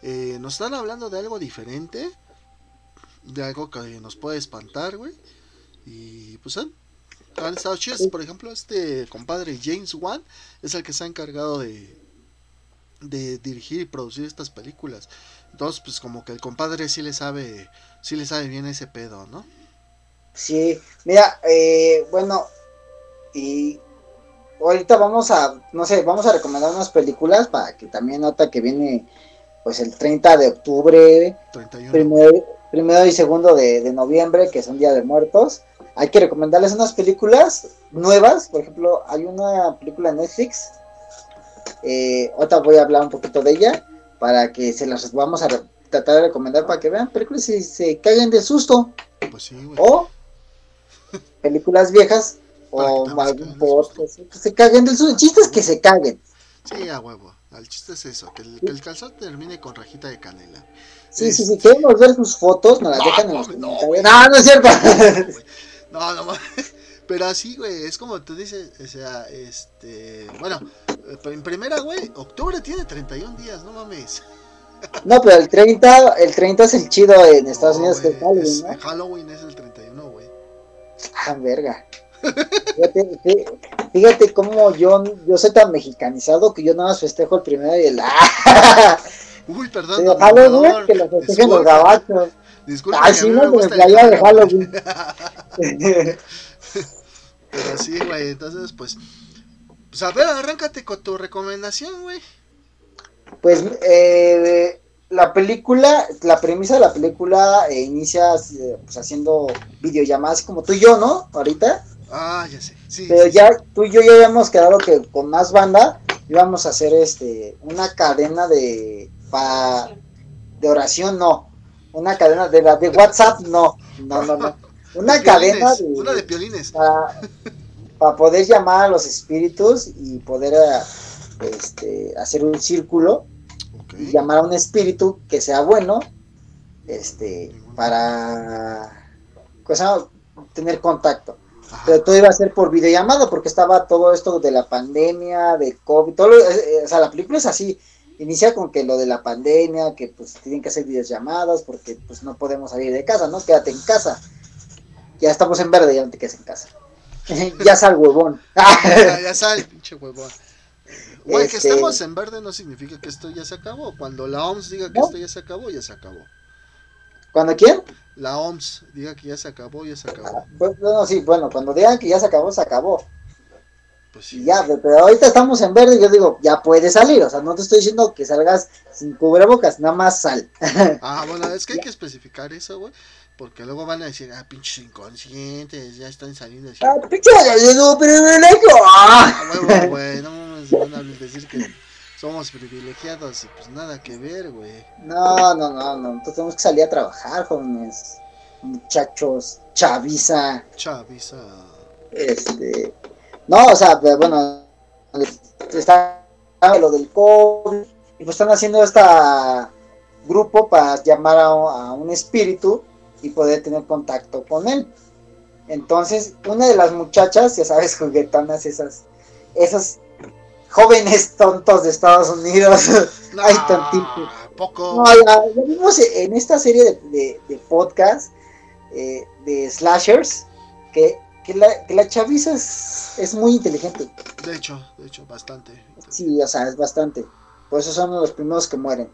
eh, nos están hablando de algo diferente, de algo que nos puede espantar, güey. Y pues han chidos. Por ejemplo, este compadre James Wan es el que se ha encargado de, de dirigir y producir estas películas. Entonces, pues como que el compadre sí le sabe, sí le sabe bien ese pedo, ¿no? Sí, mira, eh, bueno, y ahorita vamos a, no sé, vamos a recomendar unas películas para que también nota que viene pues el 30 de octubre, Primero, y segundo de, de noviembre, que es un Día de Muertos hay que recomendarles unas películas nuevas. Por ejemplo, hay una película en Netflix. Eh, otra voy a hablar un poquito de ella para que se las vamos a tratar de recomendar para que vean películas y se caigan de susto. Pues sí, O <laughs> películas viejas o algún post, que se caguen del susto. El chiste es que se caguen. Sí, a huevo. El chiste es eso, que el, que el calzón termine con rajita de canela. Sí, sí, sí, queremos ver sus fotos, nos las dejan en los comentarios. No, no es cierto. No, no <laughs> Pero así, güey, es como tú dices, o sea, este, bueno, eh, en primera, güey, octubre tiene 31 días, no mames. No, pero el 30, el 30 es el chido en Estados Unidos que es Halloween, ¿no? Halloween es el 31, güey. Ah, verga. Fíjate, fíjate cómo yo, yo soy tan mexicanizado que yo nada más festejo el primero y el... <laughs> Uy, perdón. De Halloween, que lo festejen los gabachos. Disculpe, Ay, sí, no, me playa de Halloween. Pero sí, güey, entonces, pues. Pues a ver, arráncate con tu recomendación, güey. Pues, eh, la película, la premisa de la película eh, inicia eh, pues, haciendo videollamadas como tú y yo, ¿no? Ahorita. Ah, ya sé. Sí, Pero sí, ya tú y yo ya habíamos quedado que con más banda íbamos a hacer este una cadena de pa, de oración, no. Una cadena de la de WhatsApp, no. No, no, no. Una De cadena de Una de piolines. para poder llamar a los espíritus y poder eh, este, hacer un círculo y llamar a un espíritu que sea bueno este para cosa, tener contacto Ajá. pero todo iba a ser por videollamada porque estaba todo esto de la pandemia de covid todo lo- eh, eh, o sea la película es así inicia con que lo de la pandemia que pues tienen que hacer videollamadas porque pues no podemos salir de casa no quédate en casa ya estamos en verde ya no te quedes en casa <laughs> ya sal huevón <laughs> ya, ya sale, pinche huevón. Güey, que Este- estemos en verde no significa que esto ya se acabó. Cuando la OMS diga que No. esto ya se acabó, ya se acabó. cuando quién La OMS diga que ya se acabó, ya se acabó. Bueno, sí, bueno, cuando digan que ya se acabó, se acabó. Pues sí. ya, pero ahorita estamos en verde y yo digo, ya puedes salir. O sea, no te estoy diciendo que salgas sin cubrebocas, nada más sal. <laughs> Ah, bueno, es que hay que especificar eso, güey. Porque luego van a decir, ah, pinches inconscientes, ya están saliendo así. Ah, pinche gallo, privilegio. Ah. Huevo, <laughs> güey, no mames, van a decir que somos privilegiados y pues nada que ver, güey. No, no, no, no. Entonces tenemos que salir a trabajar, jóvenes. Muchachos, chaviza. Chavisa. Este. No, o sea, pero bueno, está lo del COVID. Y pues están haciendo esta grupo para llamar a, a un espíritu y poder tener contacto con él. Entonces, una de las muchachas, ya sabes, <laughs> juguetonas, esas, esos jóvenes tontos de Estados Unidos. <laughs> Ay, tantito. poco. No, ya, ya vimos en esta serie de, de- de podcast eh, de slashers que, que la, que la chaviza es, es muy inteligente. De hecho, de hecho, bastante. Sí, o sea, es bastante. Por eso son los primeros que mueren.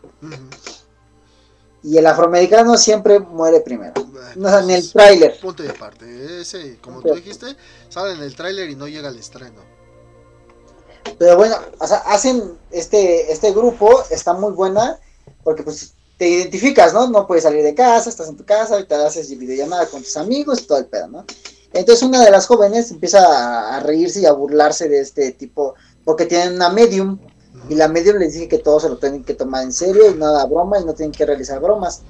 Y el afroamericano siempre muere primero. Bueno, No, ni el pues, tráiler. Punto y aparte. Ese, como Punto tú y dijiste, sale en el tráiler y no llega al estreno. Pero bueno, o sea, hacen este, este grupo, está muy buena, porque pues te identificas, ¿no? No puedes salir de casa, estás en tu casa, ahorita haces videollamada con tus amigos y todo el pedo, ¿no? Entonces una de las jóvenes empieza a, a reírse y a burlarse de este tipo, porque tienen una medium, y la medium les dice que todos se lo tienen que tomar en serio y nada broma y no tienen que realizar bromas.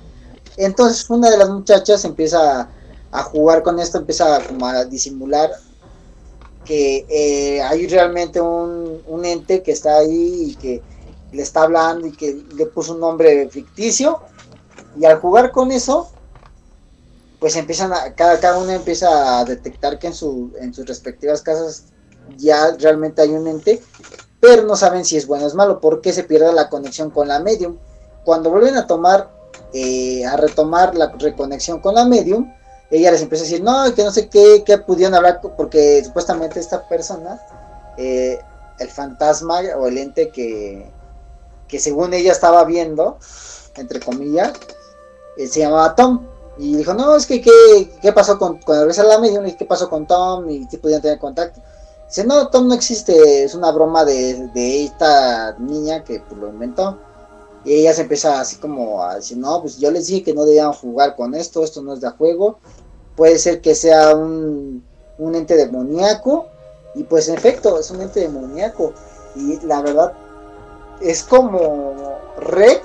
Entonces una de las muchachas empieza a, a jugar con esto, empieza como a disimular que eh, hay realmente un, un ente que está ahí y que le está hablando y que le puso un nombre ficticio y al jugar con eso pues empiezan a, cada, cada uno empieza a detectar que en, su, en sus respectivas casas ya realmente hay un ente pero no saben si es bueno o es malo porque se pierde la conexión con la medium cuando vuelven a tomar eh, a retomar la reconexión con la medium ella les empieza a decir, no, que no sé qué, que pudieron hablar, porque supuestamente esta persona, eh, el fantasma o el ente que, que según ella estaba viendo, entre comillas, eh, se llamaba Tom. Y dijo, no, es que, ¿qué, qué pasó con, cuando regresa la medium? ¿Qué pasó con Tom? Y si pudieron tener contacto. Dice, no, Tom no existe, es una broma de, de esta niña que pues, lo inventó. Y ella se empieza así como a decir, no, pues yo les dije que no debían jugar con esto, esto no es de juego puede ser que sea un, un ente demoníaco y pues en efecto es un ente demoníaco y la verdad es como rec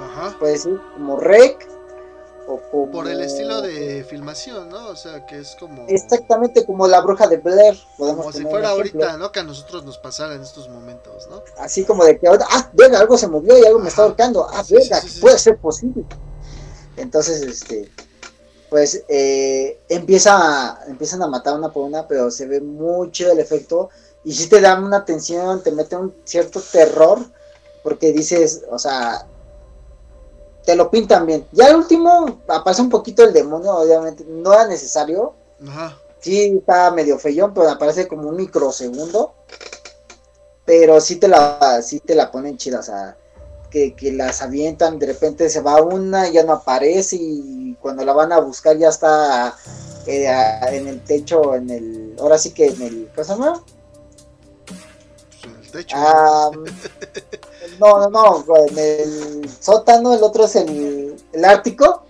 Ajá. puede decir como rec o como Por el estilo de filmación, ¿no? O sea, que es como. exactamente como la bruja de Blair podemos Como si fuera ahorita, ¿no? Que a nosotros nos pasara en estos momentos, ¿no? así como de que ahorita, ah, verga, algo se movió y algo me está ahorcando, ah, Sí, sí, sí. puede ser posible. Entonces, este, pues eh, empieza a- empiezan a matar una por una, pero se ve mucho el efecto y sí te dan una tensión, te mete un cierto terror, porque dices, o sea, te lo pintan bien. Ya al último aparece un poquito el demonio, obviamente, no era necesario, Ajá. sí está medio feyón, pero aparece como un microsegundo. Pero sí te la, sí te la ponen chida, o sea, que, que, las avientan, de repente se va una y ya no aparece y cuando la van a buscar ya está eh, en el techo, en el, ahora sí que en el, ¿cómo se llama? Pues en el techo. Ah, <laughs> no, no, no, en el sótano, el otro es el, el Ártico.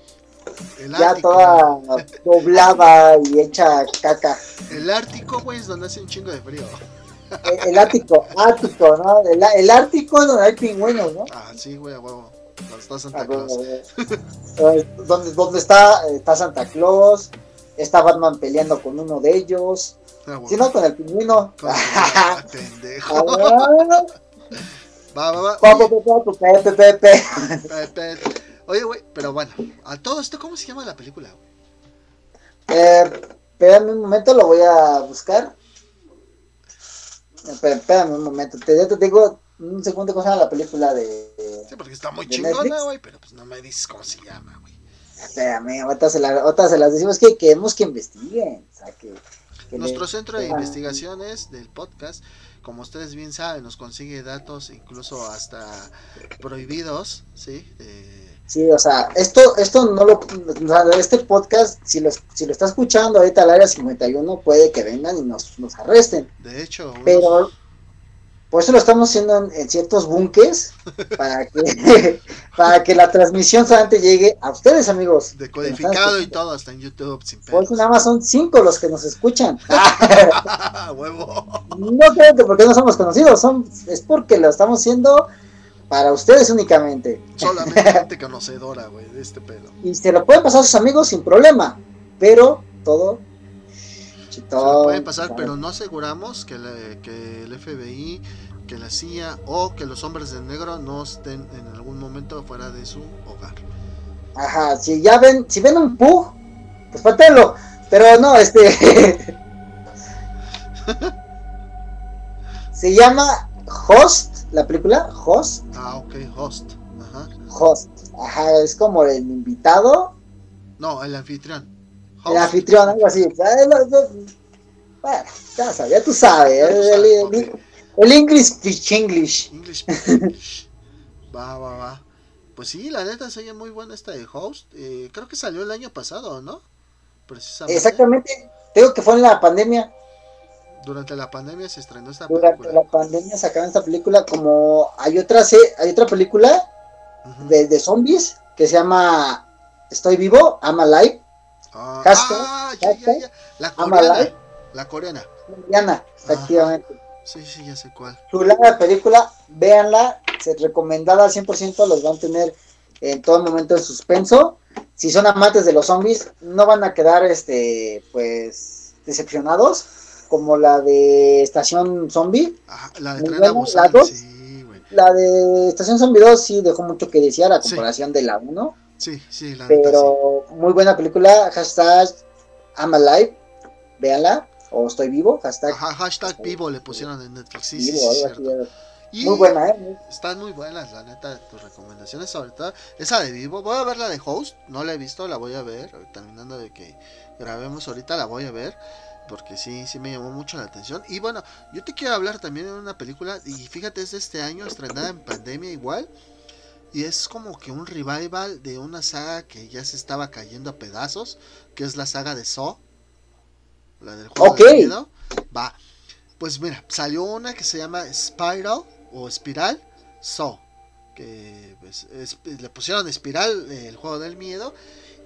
El ya Ártico. toda doblada y hecha caca. El Ártico, güey, es donde hace un chingo de frío. El, el Ártico, Ártico, ¿no? El, el Ártico es donde hay pingüinos, ¿no? Ah, sí, güey, a huevo. Donde está Santa Ah, Claus. <laughs> donde, donde está, está Santa Claus, está Batman peleando con uno de ellos, Ah, si no con el pingüino. Con- <laughs> Ah, pendejo. Va, va, va. Oye, Oye, güey, pero bueno, a todo esto, ¿cómo se llama la película? Eh, espérame un momento, lo voy a buscar. Espérame, espérame un momento, te, te digo un segundo cómo se llama la película de... Sí, porque está muy ¿De chingona, güey, pero pues no me dices cómo se llama, güey. Espérame, ahorita se, la- ahorita se las decimos que queremos que investiguen. O sea, que, que Nuestro le- centro de investigaciones del podcast, como ustedes bien saben, nos consigue datos incluso hasta prohibidos, ¿sí? Eh, Sí, o sea, esto, esto no lo, este podcast, si lo, si lo está escuchando ahorita al área 51, puede que vengan y nos, nos arresten. de hecho, unos- Pero por eso lo estamos haciendo en, en ciertos bunkers, <laughs> para que, <laughs> para que la transmisión solamente llegue a ustedes, amigos. decodificado y todo, hasta en YouTube, sin Por eso nada más son cinco los que nos escuchan. <laughs> Huevo. No creo que porque no somos conocidos, son, es porque lo estamos haciendo para ustedes únicamente. Solamente gente conocedora, güey, de este pedo. Y se lo pueden pasar a sus amigos sin problema, pero todo... Se pueden pasar, pero no aseguramos que, la- que el FBI, que la CIA o que los hombres de negro no estén en algún momento fuera de su hogar. Ajá, si ya ven, si ven un pug, pues pátenlo. Pero no, este. <laughs> Se llama Host, la película, Host, Ah, ok, host. Ajá. Host. Ajá, es como el invitado, No, el anfitrión. El anfitrión, algo así. Bueno, ya sabes, ya tú sabes. El, el- el English speech English. English, <laughs> English. Va, va, va. Pues sí, la neta se oye muy buena esta de Host. Eh, creo que salió el año pasado, ¿no? Precisamente. Exactamente. Tengo que fue en la pandemia. Durante la pandemia se estrenó esta Durante película. la pandemia sacaron esta película. Como hay otra, hay otra película de, de zombies que se llama Estoy vivo, I'm alive, Ah, hashtag, ah, ya, ya, ya. La coreana. alive. La coreana. Diana, efectivamente. Sí, sí, ya sé cuál. Chulada película, véanla, se recomendada al 100%, los van a tener en todo momento en suspenso. Si son amantes de los zombies, no van a quedar, este, pues, decepcionados, como la de Estación Zombie. Ajá, la de Tren. Sí. La de Estación Zombie 2 sí dejó mucho que decir a Sí. comparación de la 1. Sí, sí, la neta sí. Pero muy buena película, hashtag I'm alive, véanla, o estoy vivo, hashtag Ajá, hashtag vivo le pusieron en Netflix. Sí, sí, vivo, sí, así. Y Muy buena, ¿eh? Están muy buenas, la neta, tus recomendaciones, sobre todo esa de vivo. Voy a ver la de Host, no la he visto, la voy a ver. Terminando de que grabemos ahorita, la voy a ver. Porque sí, sí me llamó mucho la atención. Y bueno, yo te quiero hablar también de una película. Y fíjate, es de este año, estrenada en pandemia igual. Y es como que un revival de una saga que ya se estaba cayendo a pedazos. Que es la saga de Saw. La del juego Ok. del miedo. Va. Pues mira, salió una que se llama Spiral o Espiral Saw. Que pues, es- le pusieron Espiral, el juego del miedo.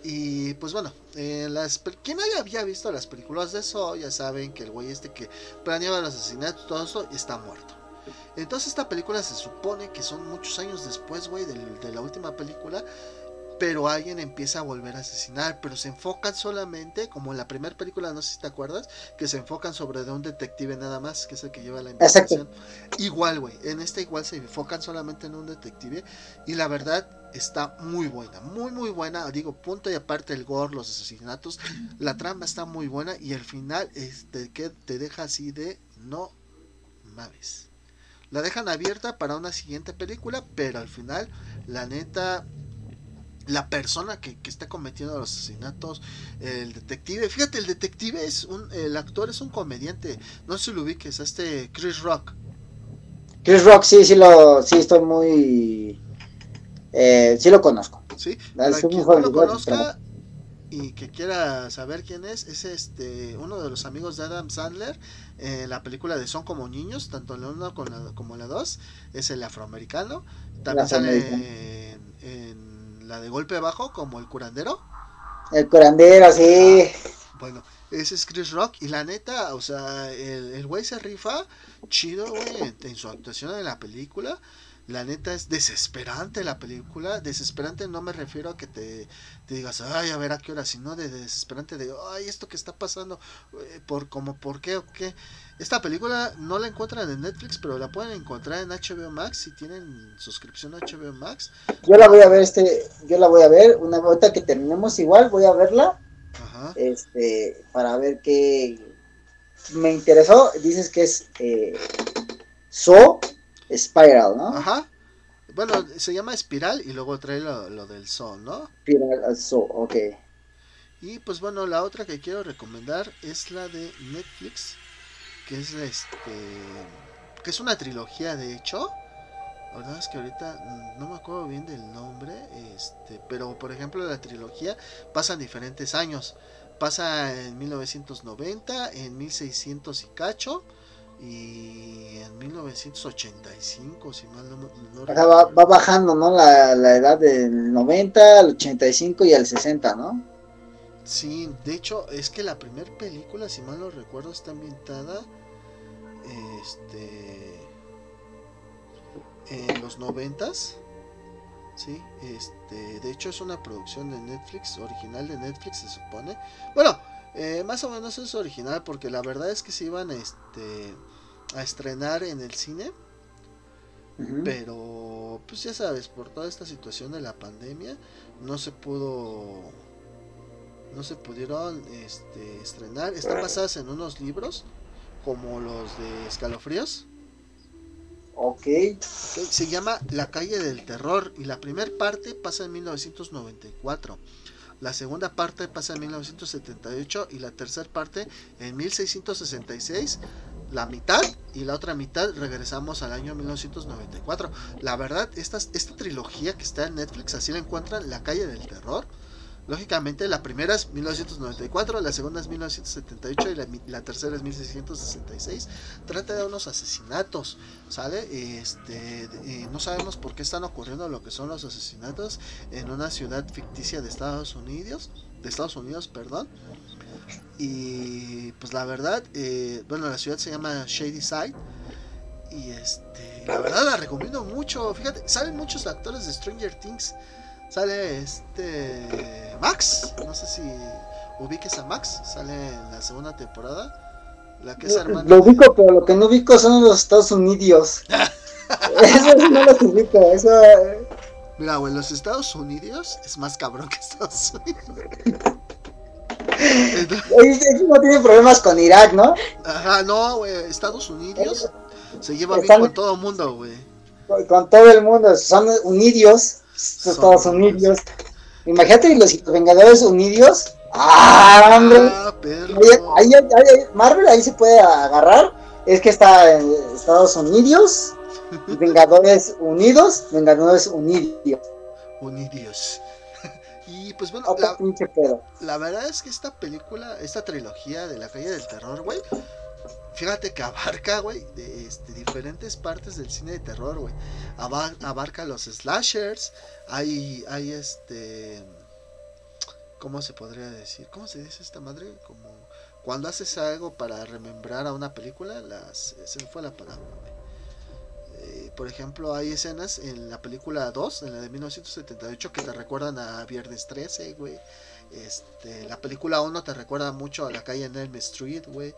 Y pues bueno, eh, las, quien haya había visto las películas de Saw ya saben que el güey este que planeaba los asesinatos, todo eso, está muerto. Entonces esta película se supone que son muchos años después, güey, del- de la última película. Pero alguien empieza a volver a asesinar, pero se enfocan solamente, como en la primera película, no sé si te acuerdas, que se enfocan sobre de un detective nada más, que es el que lleva la Exacto. investigación. Igual, güey, en esta igual se enfocan solamente en un detective y la verdad está muy buena, muy muy buena, digo, punto y aparte el gore, los asesinatos, la trama está muy buena y el final este que te deja así de no mames. La dejan abierta para una siguiente película, pero al final, la neta, la persona que, que está cometiendo los asesinatos, el detective, fíjate, el detective es un, el actor es un comediante, no sé si lo ubiques, a este Chris Rock. Chris Rock, sí, sí, lo, sí, estoy muy, Eh, sí lo conozco. Sí, para quien no lo conozca y que quiera saber quién es, es este uno de los amigos de Adam Sandler en la película de Son como niños, tanto la 1 como la- como en la 2, es el afroamericano. También sale en, en la de golpe bajo como el curandero. El curandero, sí. Bueno, ese es Chris Rock y la neta, o sea, el el güey se rifa chido, güey, en, en su actuación en la película. La neta es desesperante la película. Desesperante no me refiero a que te, te digas, ay, a ver a qué hora, sino de desesperante de, ay, esto que está pasando, eh, por como, por qué o qué. Esta película no la encuentran en Netflix, pero la pueden encontrar en HBO Max si tienen suscripción a HBO Max. Yo la voy a ver, este, yo la voy a ver. Una ahorita que terminemos igual, voy a verla. Ajá. Este, para ver qué me interesó. Dices que es eh, So Spiral, ¿no? Ajá. Bueno, se llama Espiral y luego trae lo, lo del sol, ¿no? Spiral So, ok. Y pues bueno, la otra que quiero recomendar es la de Netflix, que es este que es una trilogía de hecho. La verdad es que ahorita no me acuerdo bien del nombre, este, pero por ejemplo la trilogía pasa en diferentes años. Pasa en 1990, en 1600 y cacho y en 1985, si mal no, no Acá va, recuerdo. va bajando, ¿no? La, la edad del 90, al 85 y al 60, ¿no? Sí, de hecho, es que la primera película, si mal no recuerdo, está ambientada este en los noventas. Sí, este, de hecho es una producción de Netflix, original de Netflix se supone. Bueno, eh, más o menos es original porque la verdad es que se iban este, a estrenar en el cine, pero pues ya sabes, por toda esta situación de la pandemia no se pudo no se pudieron este, estrenar. Están basadas en unos libros como los de Escalofríos. Ok. Se llama La calle del terror y la primera parte pasa en 1994. La segunda parte pasa en 1978 y la tercera parte en 1666. La mitad y la otra mitad regresamos al año 1994. La verdad, esta, esta trilogía que está en Netflix, así la encuentran, La calle del terror. Lógicamente, la primera es 1994, la segunda es 1978 y la, la tercera es 1666. Trata de unos asesinatos, ¿sale? Este, eh, no sabemos por qué están ocurriendo lo que son los asesinatos en una ciudad ficticia de Estados Unidos, de Estados Unidos, perdón. Y pues la verdad, eh, bueno, la ciudad se llama Shady Side. Y este, la verdad la recomiendo mucho. Fíjate, salen muchos actores de Stranger Things. Sale este Max, no sé si ubiques a Max, sale en la segunda temporada. La que es hermana. Lo de- ubico, pero lo que no ubico son los Estados Unidos. <laughs> eso no los ubico, eso... eh, Mira, güey, los Estados Unidos es más cabrón que Estados Unidos. <laughs> No tienen problemas con Irak, ¿no? Ajá, no, güey, Estados Unidos se lleva bien con todo mundo, güey. Con, con todo el mundo, son unidos, Son Estados Unidos. Imagínate los, Vengadores Unidos. ¡Ah, hombre! Ah. Ahí, ahí- ahí- Marvel ahí se puede agarrar. Es que está en Estados Unidos, <laughs> Vengadores Unidos, Vengadores Unidos. Unidos. Y pues bueno, la, verdad es que esta película, esta trilogía de la calle del terror, güey, fíjate que abarca, güey, de este, diferentes partes del cine de terror, güey. Aba- abarca los slashers, hay, hay este, ¿cómo se podría decir? ¿Cómo se dice esta madre? Como cuando haces algo para remembrar a una película, las, se me fue la palabra. Eh, por ejemplo, hay escenas en la película 2, en la de 1978, que te recuerdan a Viernes 13, güey. Este, la película 1 te recuerda mucho a la calle en Elm Street, güey.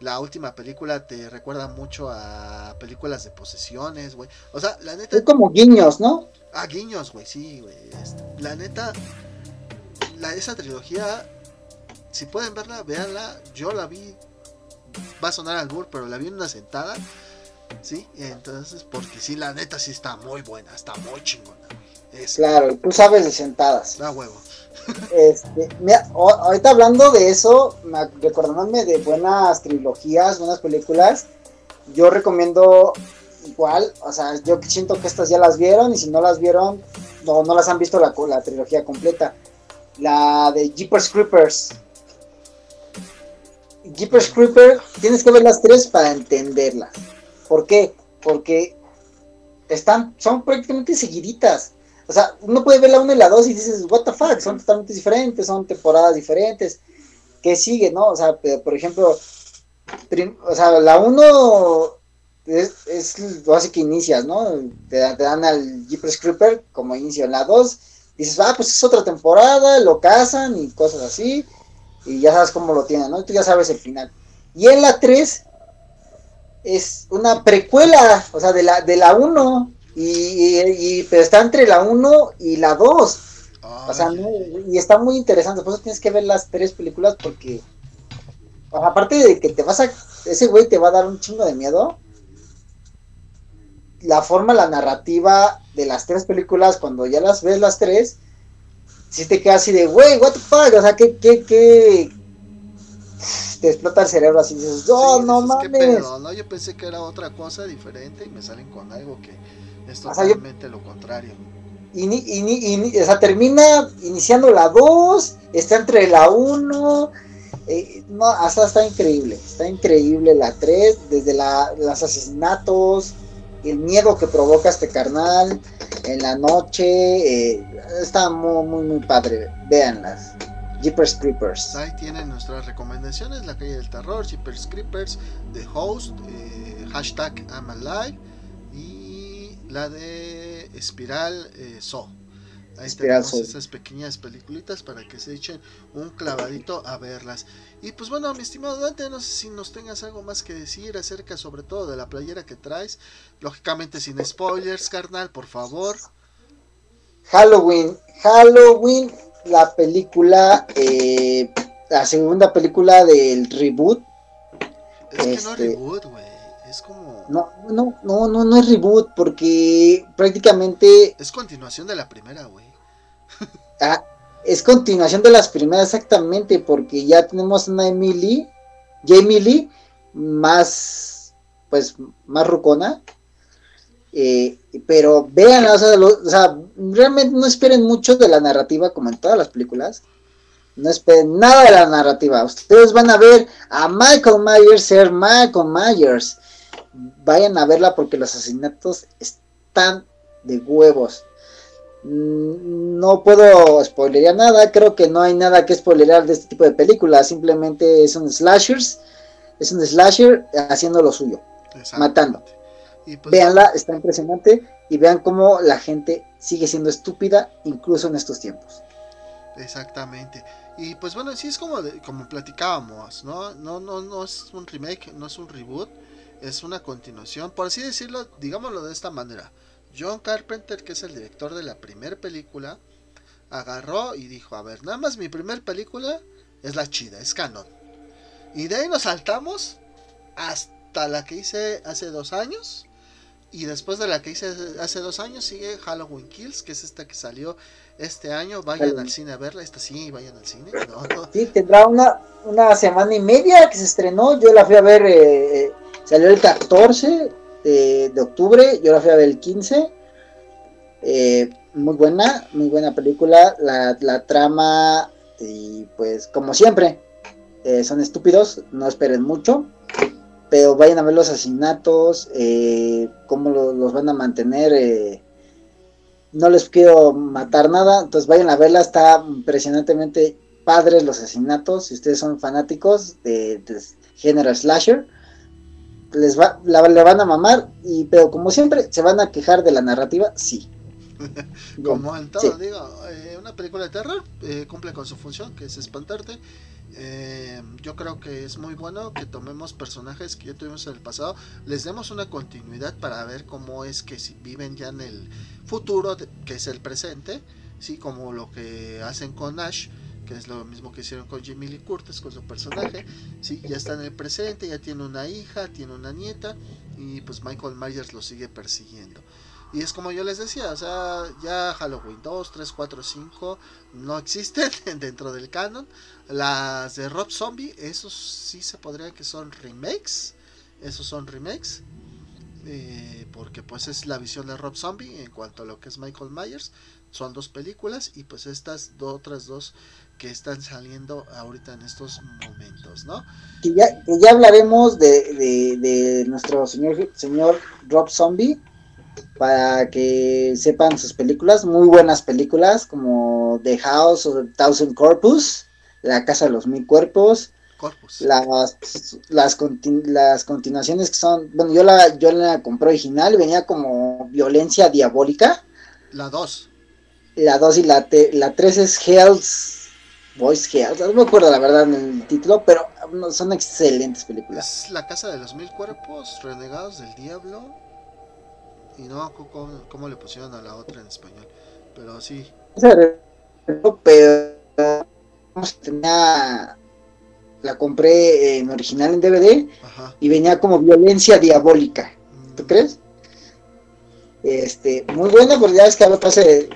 La última película te recuerda mucho a películas de posesiones, güey. O sea, la neta, Es como guiños, ¿no? a guiños, güey, sí, güey. Este, la neta, la, esa trilogía, si pueden verla, véanla. Yo la vi, va a sonar al burro, pero la vi en una sentada. Sí, entonces, porque sí, la neta sí está muy buena, está muy chingona. Es Claro, tú sabes de sentadas. da huevo. Este, mira, ahorita hablando de eso, me- recordándome de buenas trilogías, buenas películas, yo recomiendo igual, o sea, yo siento que estas ya las vieron y si no las vieron, no, no las han visto la, la trilogía completa. La de Jeepers Creepers. Jeepers Creepers, tienes que ver las tres para entenderlas. ¿Por qué? Porque están, son prácticamente seguiditas. O sea, uno puede ver la 1 y la 2 y dices, what the fuck, son totalmente diferentes, son temporadas diferentes. ¿Qué sigue, no? O sea, por ejemplo, o sea, la 1 es, es lo hace que inicias, ¿no? Te, dan al Jeepers Creeper como inicio. En la 2 dices, ah, pues es otra temporada, lo cazan y cosas así. Y ya sabes cómo lo tienen, ¿no? Tú ya sabes el final. Y en la 3 es una precuela, o sea, de la, de la 1. Y, pero está entre la 1 y la 2. O sea, y está muy interesante. Por eso tienes que ver las tres películas porque, aparte de que te vas a. Ese güey te va a dar un chingo de miedo. La forma, la narrativa de las tres películas, cuando ya las ves las tres, si te quedas así de, güey, what the fuck, o sea, ¿qué, qué, qué, te explota el cerebro así dices, oh, no mames. ¿no? Yo pensé que era otra cosa diferente y me salen con algo que es totalmente lo contrario. Y, y, o sea, termina iniciando la 2, está entre la 1. Eh, no, hasta está increíble, está increíble la 3, desde la, los asesinatos, el miedo que provoca este carnal en la noche, eh, está muy, muy, muy padre, véanlas. Jeepers Creepers. Ahí tienen nuestras recomendaciones, La Calle del Terror, Jeepers Creepers, The Host, eh, hashtag I'm Alive y la de Espiral eh, So. Ahí tenemos esas pequeñas peliculitas para que se echen un clavadito a verlas. Y pues bueno, mi estimado Dante, no sé si nos tengas algo más que decir acerca sobre todo de la playera que traes. Lógicamente sin spoilers, carnal, por favor. Halloween, Halloween la película, eh, la segunda película del reboot. Es que no es este, reboot, güey. Es como. No, no, no, no, no es reboot porque prácticamente. Es continuación de la primera, güey. <laughs> ah, es continuación de las primeras, exactamente, porque ya tenemos una Emily, Jamie Lee, más, pues, más rucona. Eh, pero vean, o sea, realmente no esperen mucho de la narrativa como en todas las películas. No esperen nada de la narrativa. Ustedes van a ver a Michael Myers ser Michael Myers. Vayan a verla porque los asesinatos están de huevos. Mm, no puedo spoilerar nada. Creo que no hay nada que spoilerar de este tipo de películas. Simplemente es un slashers. Es un slasher haciendo lo suyo. Matando. Pues, Veanla, está impresionante y vean cómo la gente sigue siendo estúpida incluso en estos tiempos. Exactamente. Y pues bueno, sí es como como platicábamos, ¿no? No no no es un remake, no es un reboot, es una continuación, por así decirlo, digámoslo de esta manera. John Carpenter, que es el director de la primera película, agarró y dijo, a ver, nada más mi primera película es la chida, es canon. Y de ahí nos saltamos hasta la que hice hace dos años, y después de la que hice hace dos años sigue Halloween Kills, que es esta que salió este año. Vayan al cine a verla. Esta sí, vayan al cine. Sí, tendrá una, una semana y media que se estrenó. Yo la fui a ver, eh, eh, salió el 14 de, octubre. Yo la fui a ver el 15. Eh, muy buena, muy buena película. La, la trama, y pues como siempre, son estúpidos. No esperen mucho pero vayan a ver los asesinatos, eh, cómo los van a mantener. Eh, no les quiero matar nada, entonces vayan a verla, está impresionantemente padres los asesinatos. Si ustedes son fanáticos de, género slasher, les va, la, le van a mamar, y pero como siempre, ¿se van a quejar de la narrativa? Sí. <laughs> como en todo, digo, eh, una película de terror cumple con su función, que es espantarte eh, yo creo que es muy bueno que tomemos personajes que ya tuvimos en el pasado, les demos una continuidad para ver cómo es que si viven ya en el futuro, que es el presente, sí, como lo que hacen con Ash, que es lo mismo que hicieron con Jimmy Lee Curtis con su personaje, sí, ya está en el presente, ya tiene una hija, tiene una nieta y pues Michael Myers lo sigue persiguiendo. Y es como yo les decía, o sea, ya Halloween 2, 3, 4, 5 no existen <laughs> dentro del canon. Las de Rob Zombie, esos sí se podría que son remakes. Esos son remakes. eh, porque pues es la visión de Rob Zombie en cuanto a lo que es Michael Myers. Son dos películas y pues estas otras dos que están saliendo ahorita en estos momentos, ¿no? Ya, ya hablaremos de, de, de nuestro señor, señor Rob Zombie para que sepan sus películas, muy buenas películas como The House of the Thousand Corpus, La Casa de los Mil Cuerpos, Corpus. las, las, conti- las continuaciones que son, bueno, yo la, yo la compré original, venía como Violencia Diabólica, La 2. la 2 y la, te- la 3 es Hell's, Boys Hell's, no me acuerdo la verdad en el título, pero son excelentes películas. Es La Casa de los Mil Cuerpos, Renegados del Diablo. Y no cómo, cómo le pusieron a la otra en español. Pero sí. Pero tenía la compré en original en DVD Ajá. y venía como violencia diabólica. ¿Tú Mm, crees? Este, muy buena, porque ya ves que habla pase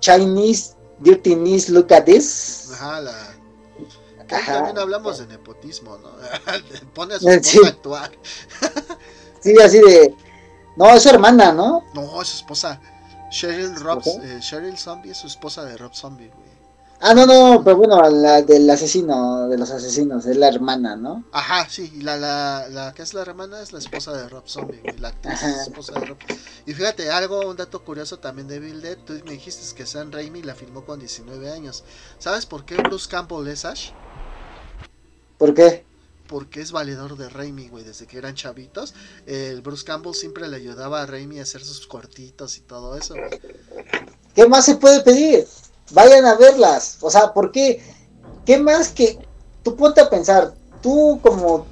Chinese Dirty Knees Look at This. Ajá, la. Ajá. también hablamos de nepotismo, ¿no? <laughs> Pone a sí. a actuar. <laughs> Sí, así de. No, es su hermana, ¿no? No, es su esposa. Cheryl Rob, ¿Esposa? eh, Cheryl Zombie es su esposa de Rob Zombie, güey. Ah, no, no, pero bueno, la del asesino, de los asesinos, es la hermana, ¿no? Ajá, sí, y la, la, la que es la hermana es la esposa de Rob Zombie, güey. La actriz es esposa de Rob. Y fíjate, algo, un dato curioso también de Bill Dead. Tú me dijiste que Sam Raimi la filmó con 19 años. ¿Sabes por qué Bruce Campbell es Ash? ¿Por qué? Porque es valedor de Raimi, güey, desde que eran chavitos. El Bruce Campbell siempre le ayudaba a Raimi a hacer sus cortitos y todo eso. ¿Qué más se puede pedir? Vayan a verlas. O sea, ¿por qué? ¿Qué más que tú ponte a pensar? Tú como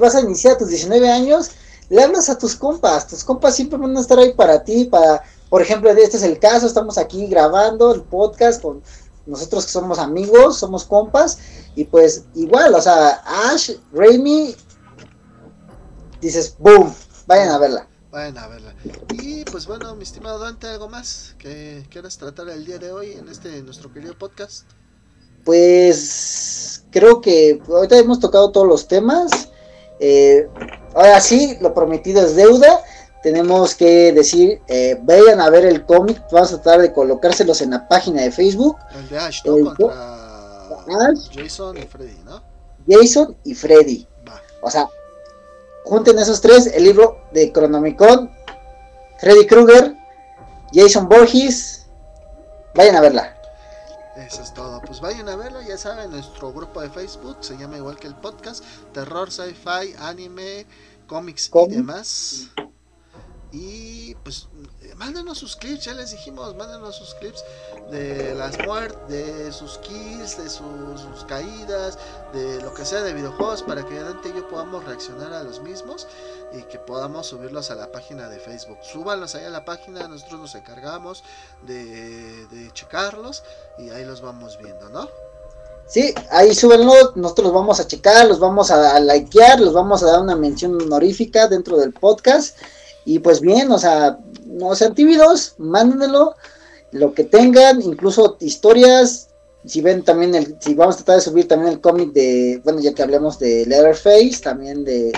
vas a iniciar a tus 19 años, le hablas a tus compas. Tus compas siempre van a estar ahí para ti, para, por ejemplo, este es el caso, estamos aquí grabando el podcast con nosotros que somos amigos, somos compas, y pues igual, o sea, Ash, Raimi, dices, boom, vayan a verla. Vayan a verla. Y pues bueno, mi estimado Dante, ¿algo más que quieras tratar el día de hoy en este nuestro querido podcast? Pues creo que ahorita hemos tocado todos los temas. Eh, ahora sí, lo prometido es deuda. Tenemos que decir, eh, vayan a ver el cómic. Vamos a tratar de colocárselos en la página de Facebook. El de Ash, ¿no? El- Contra Ash. Jason y Freddy, ¿no? Jason y Freddy. Va. O sea, junten esos tres, el libro de Cronomicon, Freddy Krueger, Jason Borges. Vayan a verla. Eso es todo. Pues vayan a verlo, ya saben, nuestro grupo de Facebook se llama igual que el podcast, terror, sci-fi, anime, cómics y demás. Y pues eh, mándenos sus clips, ya les dijimos, mándenos sus clips de las muertes, de sus kills, de sus, caídas, de lo que sea de videojuegos para que Dante y yo podamos reaccionar a los mismos y que podamos subirlos a la página de Facebook. Súbanlos ahí a la página, nosotros nos encargamos de, checarlos y ahí los vamos viendo, ¿no? Sí, ahí súbenlo, nosotros los vamos a checar, los vamos a likear, los vamos a dar una mención honorífica dentro del podcast. Y pues bien, o sea, no sean tímidos, mándenlo, lo que tengan, incluso historias. Si ven también el, si vamos a tratar de subir también el cómic de, bueno, ya que hablemos de Leatherface, también de,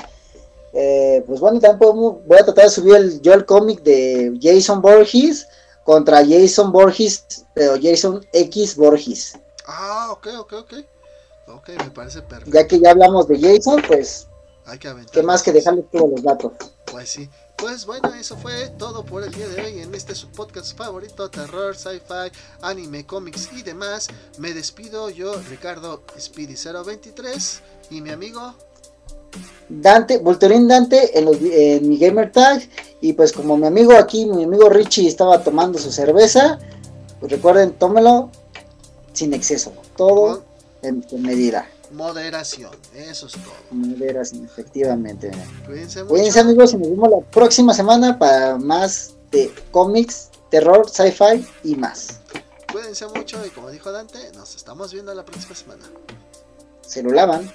eh, pues bueno, también podemos- voy a tratar de subir el, yo el cómic de Jason Borges contra Jason Borges, pero Jason X Borges. Ah, ok, ok, ok. Ok, me parece perfecto. Ya que ya hablamos de Jason, pues, Hay que. ¿qué más que dejarles todos los datos? Pues sí. Pues bueno, eso fue todo por el día de hoy en este su podcast favorito, terror, sci-fi, anime, cómics y demás. Me despido yo, Ricardo Speedy023 y mi amigo. Dante, Volterín Dante en, los- en mi gamer tag. Y pues como mi amigo aquí, mi amigo Richie estaba tomando su cerveza, pues recuerden, tómelo sin exceso, todo en medida. Moderación. Eso es todo. Medida, efectivamente. Cuídense mucho. Cuídense amigos y nos vemos la próxima semana para más de cómics, terror, sci-fi y más. Cuídense mucho y como dijo Dante, nos estamos viendo la próxima semana. Se lo lavan.